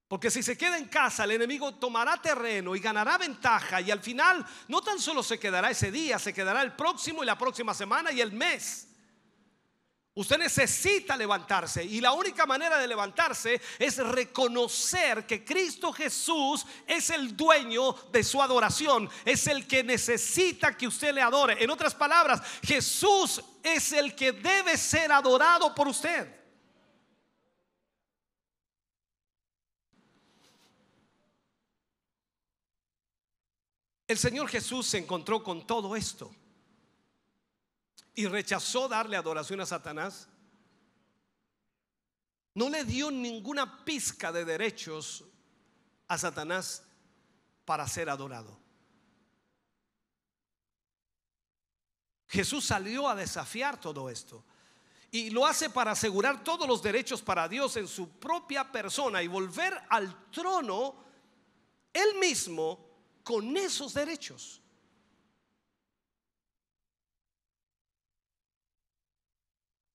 Porque si se queda en casa, el enemigo tomará terreno y ganará ventaja y al final no tan solo se quedará ese día, se quedará el próximo y la próxima semana y el mes. Usted necesita levantarse y la única manera de levantarse es reconocer que Cristo Jesús es el dueño de su adoración, es el que necesita que usted le adore. En otras palabras, Jesús es el que debe ser adorado por usted. El Señor Jesús se encontró con todo esto y rechazó darle adoración a Satanás. No le dio ninguna pizca de derechos a Satanás para ser adorado. Jesús salió a desafiar todo esto. Y lo hace para asegurar todos los derechos para Dios en su propia persona y volver al trono él mismo con esos derechos.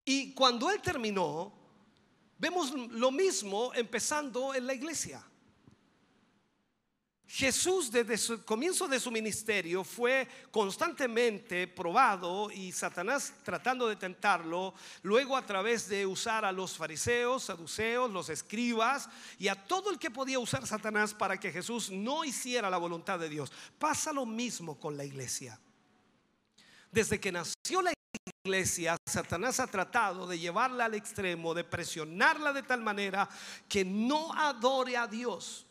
Y cuando él terminó, vemos lo mismo empezando en la iglesia. Jesús desde el comienzo de su ministerio fue constantemente probado y Satanás tratando de tentarlo, luego a través de usar a los fariseos, saduceos, los escribas y a todo el que podía usar Satanás para que Jesús no hiciera la voluntad de Dios. Pasa lo mismo con la iglesia. Desde que nació la iglesia, Satanás ha tratado de llevarla al extremo, de presionarla de tal manera que no adore a Dios.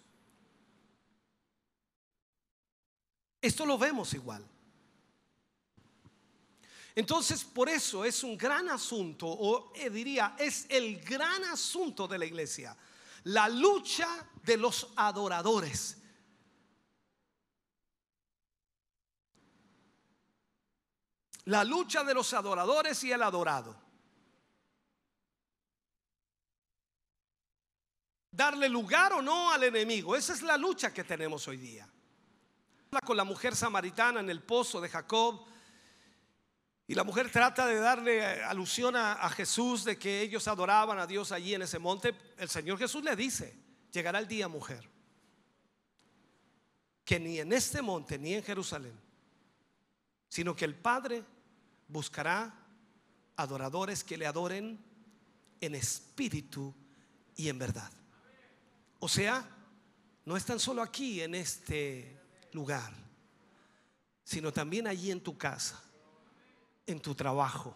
Esto lo vemos igual. Entonces, por eso es un gran asunto, o eh, diría, es el gran asunto de la iglesia, la lucha de los adoradores. La lucha de los adoradores y el adorado. Darle lugar o no al enemigo. Esa es la lucha que tenemos hoy día con la mujer samaritana en el pozo de Jacob. Y la mujer trata de darle alusión a, Jesús de que ellos adoraban a Dios allí en ese monte. El Señor Jesús le dice, llegará el día, mujer, que ni en este monte ni en Jerusalén, sino que el Padre buscará adoradores que le adoren en espíritu y en verdad. O sea, no están solo aquí en este lugar, sino también allí en tu casa, en tu trabajo,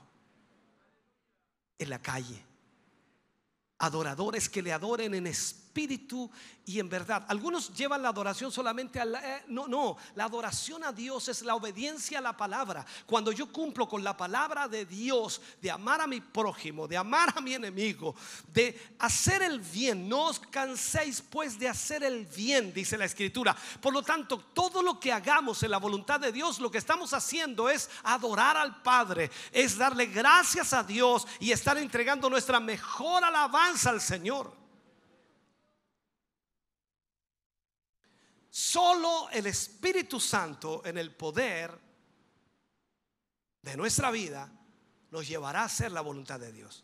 en la calle. Adoradores que le adoren en espíritu espíritu y en verdad. Algunos llevan la adoración solamente a la, eh, no, no, la adoración a Dios es la obediencia a la palabra. Cuando yo cumplo con la palabra de Dios, de amar a mi prójimo, de amar a mi enemigo, de hacer el bien, no os canséis pues de hacer el bien, dice la escritura. Por lo tanto, todo lo que hagamos en la voluntad de Dios, lo que estamos haciendo es adorar al Padre, es darle gracias a Dios y estar entregando nuestra mejor alabanza al Señor. Solo el Espíritu Santo en el poder de nuestra vida nos llevará a hacer la voluntad de Dios.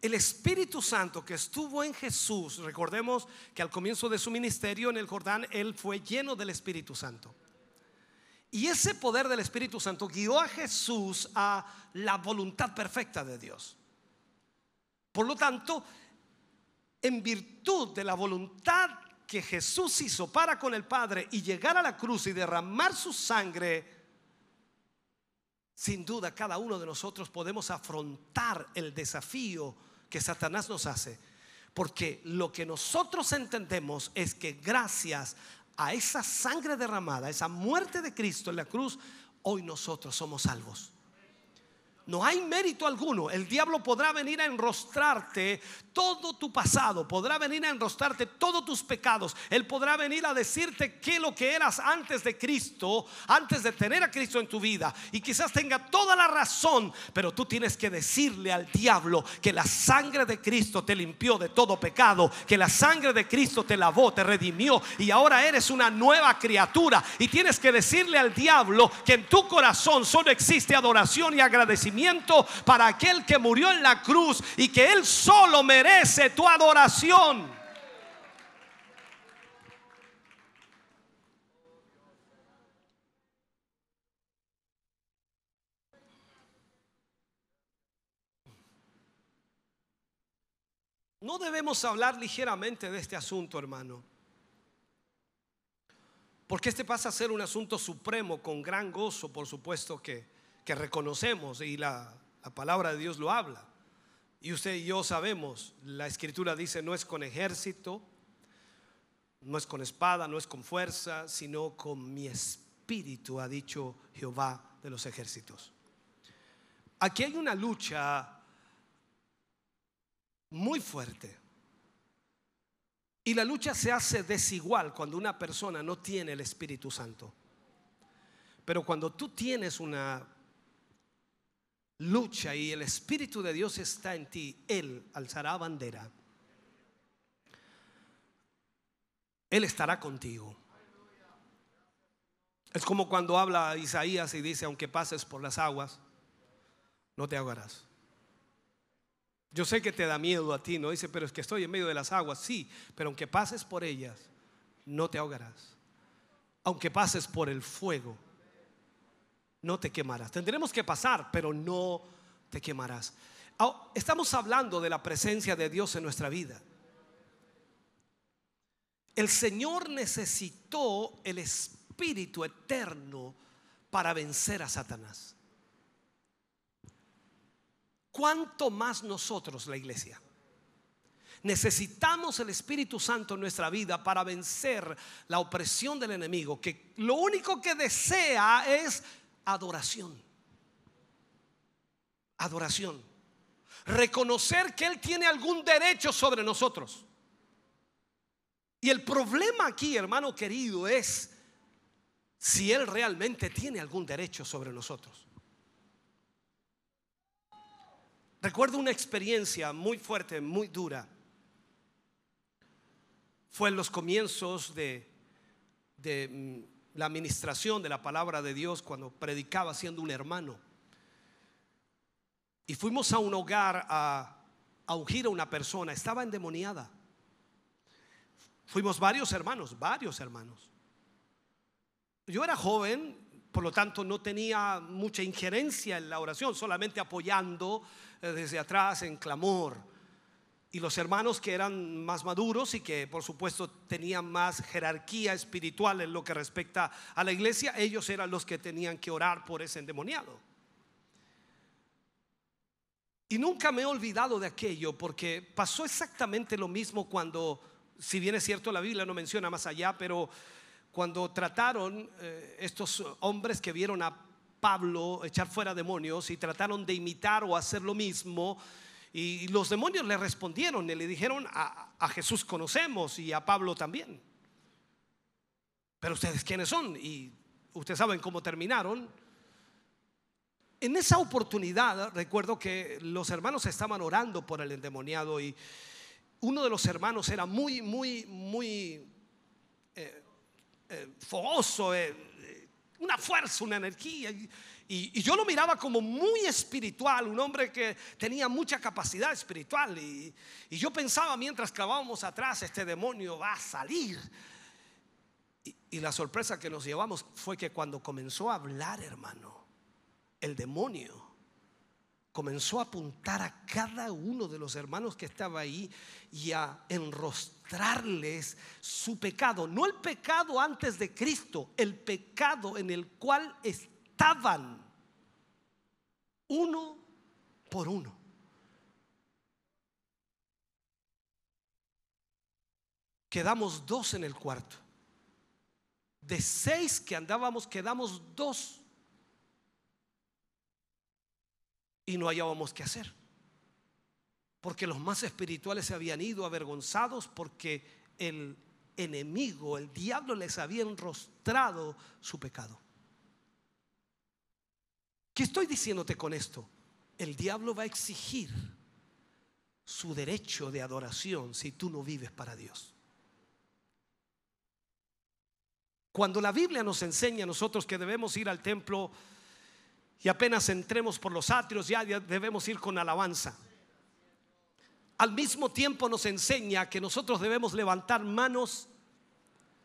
El Espíritu Santo que estuvo en Jesús, recordemos que al comienzo de su ministerio en el Jordán, Él fue lleno del Espíritu Santo. Y ese poder del Espíritu Santo guió a Jesús a la voluntad perfecta de Dios. Por lo tanto, en virtud de la voluntad que Jesús hizo para con el Padre y llegar a la cruz y derramar su sangre, sin duda cada uno de nosotros podemos afrontar el desafío que Satanás nos hace. Porque lo que nosotros entendemos es que gracias a esa sangre derramada, esa muerte de Cristo en la cruz, hoy nosotros somos salvos. No hay mérito alguno. El diablo podrá venir a enrostrarte todo tu pasado, podrá venir a enrostrarte todos tus pecados. Él podrá venir a decirte que lo que eras antes de Cristo, antes de tener a Cristo en tu vida. Y quizás tenga toda la razón, pero tú tienes que decirle al diablo que la sangre de Cristo te limpió de todo pecado, que la sangre de Cristo te lavó, te redimió y ahora eres una nueva criatura. Y tienes que decirle al diablo que en tu corazón solo existe adoración y agradecimiento para aquel que murió en la cruz y que Él solo merece tu adoración. No debemos hablar ligeramente de este asunto, hermano. Porque este pasa a ser un asunto supremo con gran gozo, por supuesto que que reconocemos y la, palabra de Dios lo habla. Y usted y yo sabemos, la escritura dice, no es con ejército, no es con espada, no es con fuerza, sino con mi espíritu, ha dicho Jehová de los ejércitos. Aquí hay una lucha muy fuerte. Y la lucha se hace desigual cuando una persona no tiene el Espíritu Santo. Pero cuando tú tienes una lucha y el Espíritu de Dios está en ti, Él alzará bandera. Él estará contigo. Es como cuando habla Isaías y dice, aunque pases por las aguas, no te ahogarás. Yo sé que te da miedo a ti, ¿no? Dice, pero es que estoy en medio de las aguas, sí, pero aunque pases por ellas, no te ahogarás. Aunque pases por el fuego, no te quemarás. Tendremos que pasar, pero no te quemarás. Estamos hablando de la presencia de Dios en nuestra vida. El Señor necesitó el Espíritu eterno para vencer a Satanás. ¿Cuánto más nosotros, la iglesia? Necesitamos el Espíritu Santo en nuestra vida para vencer la opresión del enemigo, que lo único que desea es adoración. Adoración. Reconocer que Él tiene algún derecho sobre nosotros. Y el problema aquí, hermano querido, es si Él realmente tiene algún derecho sobre nosotros. Recuerdo una experiencia muy fuerte, muy dura. Fue en los comienzos de, de mm, la administración de la palabra de Dios cuando predicaba siendo un hermano. Y fuimos a un hogar a, ungir a una persona, estaba endemoniada. Fuimos varios hermanos, varios hermanos. Yo era joven, por lo tanto no tenía mucha injerencia en la oración, solamente apoyando eh, desde atrás en clamor. Y los hermanos que eran más maduros y que por supuesto tenían más jerarquía espiritual en lo que respecta a la iglesia, ellos eran los que tenían que orar por ese endemoniado. Y nunca me he olvidado de aquello porque pasó exactamente lo mismo cuando, si bien es cierto la Biblia no menciona más allá, pero cuando trataron eh, estos hombres que vieron a Pablo echar fuera demonios y trataron de imitar o hacer lo mismo, y los demonios le respondieron y le dijeron, a, Jesús conocemos y a Pablo también. Pero ustedes quiénes son? Y ustedes saben cómo terminaron. En esa oportunidad recuerdo que los hermanos estaban orando por el endemoniado y uno de los hermanos era muy, muy, muy eh, eh, fogoso, eh, una fuerza, una energía. Yo lo miraba como muy espiritual, un hombre que tenía mucha capacidad espiritual. Y, yo pensaba mientras clavábamos atrás, este demonio va a salir. Y, y la sorpresa que nos llevamos fue que cuando comenzó a hablar, hermano, el demonio comenzó a apuntar a cada uno de los hermanos que estaba ahí y a enrostrarles su pecado. No el pecado antes de Cristo, el pecado en el cual estaban uno por uno. Quedamos dos en el cuarto. De seis que andábamos, quedamos dos. y no hallábamos qué hacer. Porque los más espirituales se habían ido avergonzados porque el enemigo, el diablo les había enrostrado su pecado. ¿Qué estoy diciéndote con esto? El diablo va a exigir su derecho de adoración si tú no vives para Dios. Cuando la Biblia nos enseña a nosotros que debemos ir al templo y apenas entremos por los atrios ya debemos ir con alabanza. Al mismo tiempo nos enseña que nosotros debemos levantar manos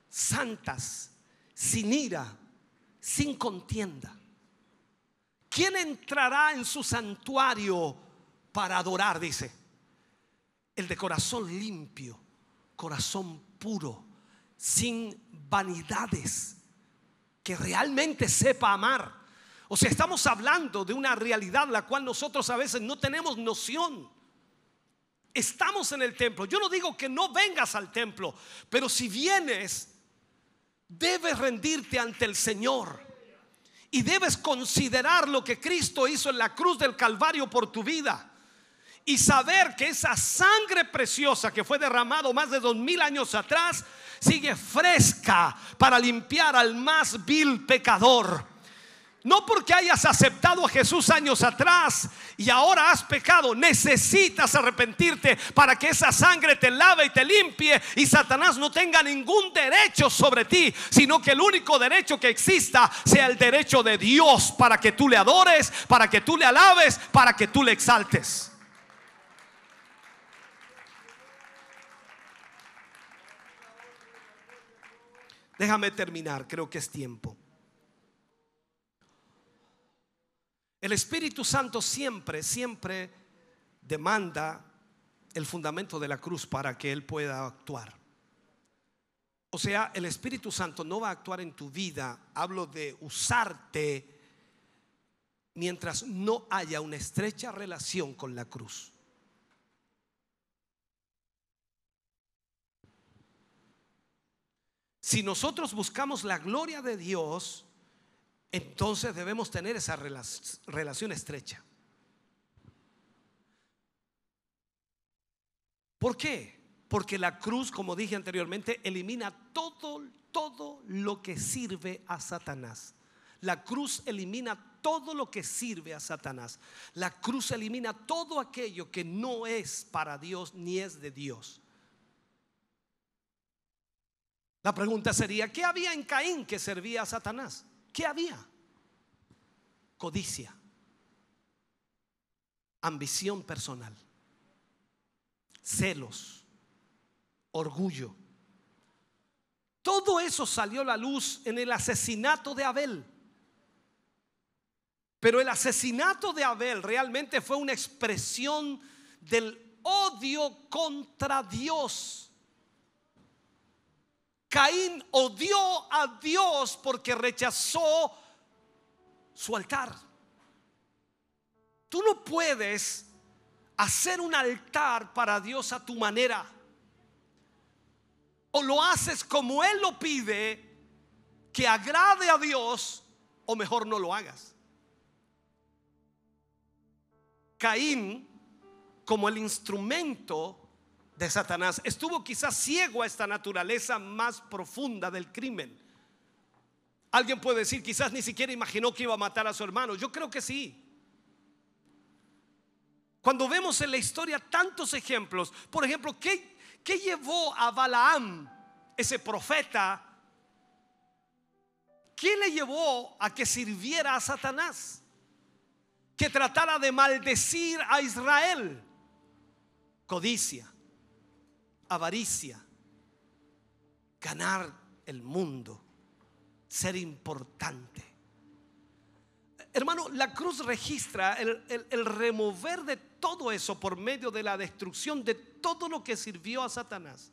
santas, sin ira, sin contienda. ¿Quién entrará en su santuario para adorar? Dice. El de corazón limpio, corazón puro, sin vanidades, que realmente sepa amar o sea, estamos hablando de una realidad la cual nosotros a veces no tenemos noción. Estamos en el templo. Yo no digo que no vengas al templo, pero si vienes, debes rendirte ante el Señor. Y debes considerar lo que Cristo hizo en la cruz del Calvario por tu vida. Y saber que esa sangre preciosa que fue derramado más de dos mil años atrás sigue fresca para limpiar al más vil pecador. No porque hayas aceptado a Jesús años atrás y ahora has pecado, necesitas arrepentirte para que esa sangre te lave y te limpie y Satanás no tenga ningún derecho sobre ti, sino que el único derecho que exista sea el derecho de Dios para que tú le adores, para que tú le alabes, para que tú le exaltes. Déjame terminar, creo que es tiempo. El Espíritu Santo siempre, siempre demanda el fundamento de la cruz para que Él pueda actuar. O sea, el Espíritu Santo no va a actuar en tu vida, hablo de usarte mientras no haya una estrecha relación con la cruz. Si nosotros buscamos la gloria de Dios, entonces debemos tener esa relación estrecha. ¿Por qué? Porque la cruz, como dije anteriormente, elimina todo, todo lo que sirve a Satanás. La cruz elimina todo lo que sirve a Satanás. La cruz elimina todo aquello que no es para Dios ni es de Dios. La pregunta sería, ¿qué había en Caín que servía a Satanás? ¿Qué había? Codicia, ambición personal, celos, orgullo. Todo eso salió a la luz en el asesinato de Abel. Pero el asesinato de Abel realmente fue una expresión del odio contra Dios. Caín odió a Dios porque rechazó su altar. Tú no puedes hacer un altar para Dios a tu manera. O lo haces como Él lo pide, que agrade a Dios, o mejor no lo hagas. Caín, como el instrumento de Satanás. Estuvo quizás ciego a esta naturaleza más profunda del crimen. Alguien puede decir, quizás ni siquiera imaginó que iba a matar a su hermano. Yo creo que sí. Cuando vemos en la historia tantos ejemplos, por ejemplo, ¿qué, qué llevó a Balaam, ese profeta? ¿Qué le llevó a que sirviera a Satanás? Que tratara de maldecir a Israel. Codicia avaricia, ganar el mundo, ser importante. Hermano, la cruz registra el, el, remover de todo eso por medio de la destrucción de todo lo que sirvió a Satanás.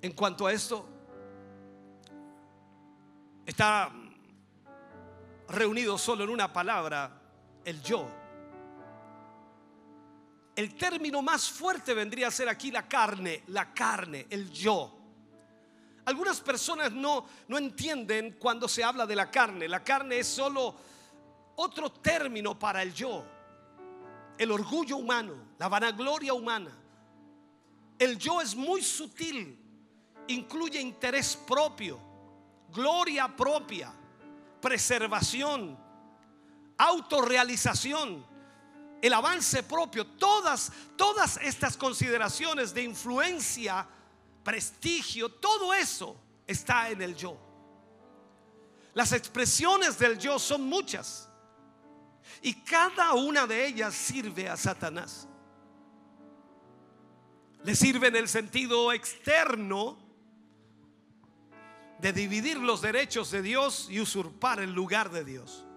En cuanto a esto, está reunido solo en una palabra, el yo. El término más fuerte vendría a ser aquí la carne, la carne, el yo. Algunas personas no, no entienden cuando se habla de la carne. La carne es solo otro término para el yo. El orgullo humano, la vanagloria humana. El yo es muy sutil. Incluye interés propio, gloria propia, preservación, autorrealización, el avance propio. Todas, todas estas consideraciones de influencia prestigio, todo eso está en el yo. Las expresiones del yo son muchas y cada una de ellas sirve a Satanás. Le sirve en el sentido externo de dividir los derechos de Dios y usurpar el lugar de Dios.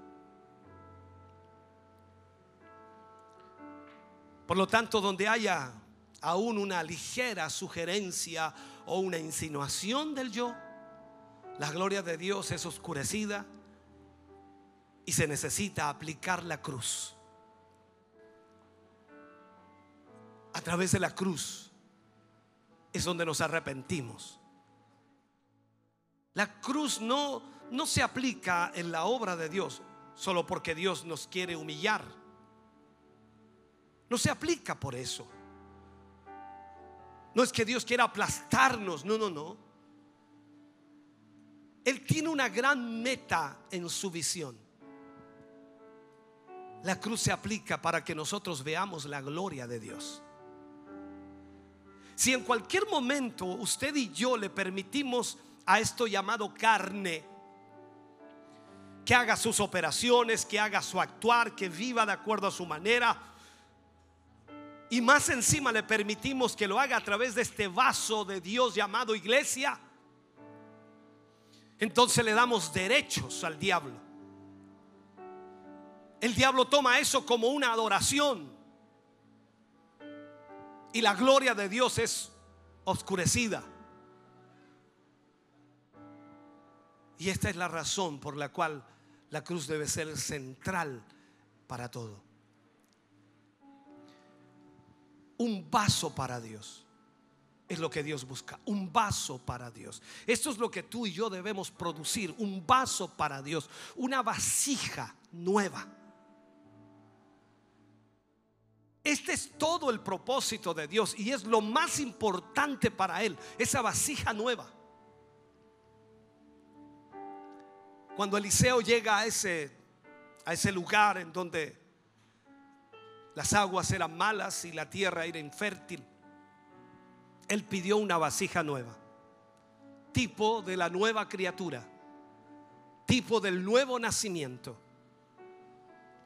Por lo tanto, donde haya aún una ligera sugerencia o una insinuación del yo, la gloria de Dios es oscurecida y se necesita aplicar la cruz. A través de la cruz es donde nos arrepentimos. La cruz no, no se aplica en la obra de Dios solo porque Dios nos quiere humillar. No se aplica por eso. No es que Dios quiera aplastarnos, no, no, no. Él tiene una gran meta en su visión. La cruz se aplica para que nosotros veamos la gloria de Dios. Si en cualquier momento usted y yo le permitimos a esto llamado carne que haga sus operaciones, que haga su actuar, que viva de acuerdo a su manera, y más encima le permitimos que lo haga a través de este vaso de Dios llamado iglesia, entonces le damos derechos al diablo. El diablo toma eso como una adoración. Y la gloria de Dios es oscurecida. Y esta es la razón por la cual la cruz debe ser central para todo. Un vaso para Dios. Es lo que Dios busca, un vaso para Dios. Esto es lo que tú y yo debemos producir, un vaso para Dios, una vasija nueva. Este es todo el propósito de Dios y es lo más importante para Él, esa vasija nueva. Cuando Eliseo llega a ese, a ese lugar en donde las aguas eran malas y la tierra era infértil. Él pidió una vasija nueva, tipo de la nueva criatura, tipo del nuevo nacimiento.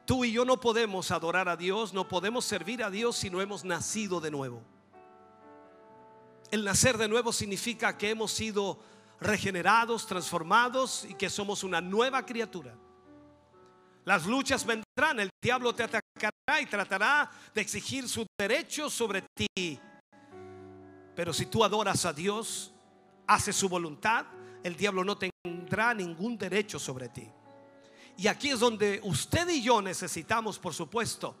Tú y yo no podemos adorar a Dios, no podemos servir a Dios si no hemos nacido de nuevo. El nacer de nuevo significa que hemos sido regenerados, transformados y que somos una nueva criatura. Las luchas vendrán, el diablo te atacará y tratará de exigir su derecho sobre ti. Pero si tú adoras a Dios, haces su voluntad, el diablo no tendrá ningún derecho sobre ti. Y aquí es donde usted y yo necesitamos, por supuesto,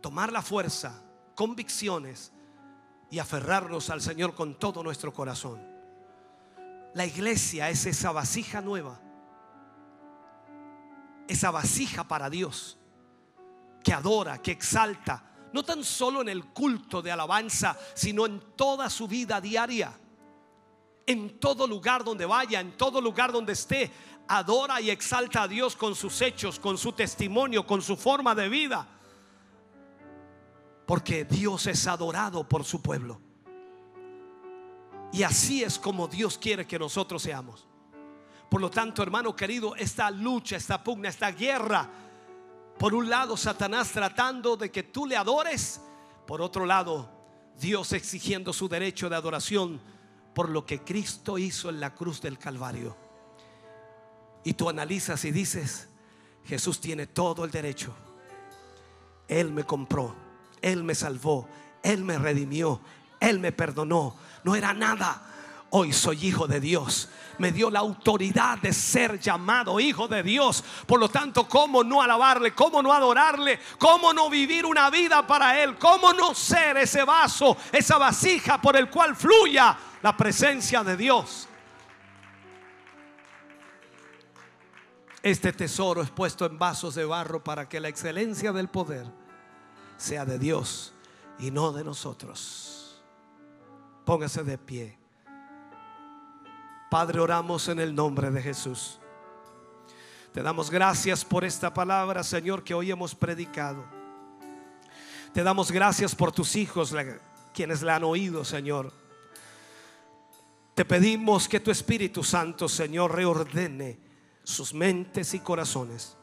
tomar la fuerza, convicciones y aferrarnos al Señor con todo nuestro corazón. La iglesia es esa vasija nueva esa vasija para Dios, que adora, que exalta, no tan solo en el culto de alabanza, sino en toda su vida diaria, en todo lugar donde vaya, en todo lugar donde esté, adora y exalta a Dios con sus hechos, con su testimonio, con su forma de vida. Porque Dios es adorado por su pueblo. Y así es como Dios quiere que nosotros seamos. Por lo tanto, hermano querido, esta lucha, esta pugna, esta guerra, por un lado Satanás tratando de que tú le adores, por otro lado Dios exigiendo su derecho de adoración por lo que Cristo hizo en la cruz del Calvario. Y tú analizas y dices, Jesús tiene todo el derecho. Él me compró, Él me salvó, Él me redimió, Él me perdonó. No era nada Hoy soy hijo de Dios. Me dio la autoridad de ser llamado hijo de Dios. Por lo tanto, ¿cómo no alabarle? ¿Cómo no adorarle? ¿Cómo no vivir una vida para Él? ¿Cómo no ser ese vaso, esa vasija por el cual fluya la presencia de Dios. Este tesoro es puesto en vasos de barro para que la excelencia del poder sea de Dios y no de nosotros. Póngase de pie. Padre, oramos en el nombre de Jesús. Te damos gracias por esta palabra, Señor, que hoy hemos predicado. Te damos gracias por tus hijos, quienes la han oído, Señor. Te pedimos que tu Espíritu Santo, Señor, reordene sus mentes y corazones.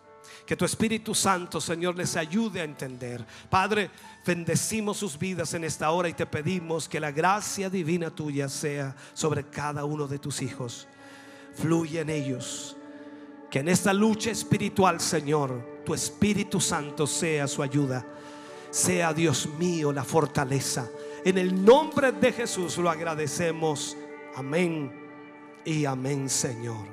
Que tu Espíritu Santo, Señor, les ayude a entender. Padre, bendecimos sus vidas en esta hora y te pedimos que la gracia divina tuya sea sobre cada uno de tus hijos. Fluye en ellos. Que en esta lucha espiritual, Señor, tu Espíritu Santo sea su ayuda. Sea Dios mío la fortaleza. En el nombre de Jesús lo agradecemos. Amén y amén, Señor.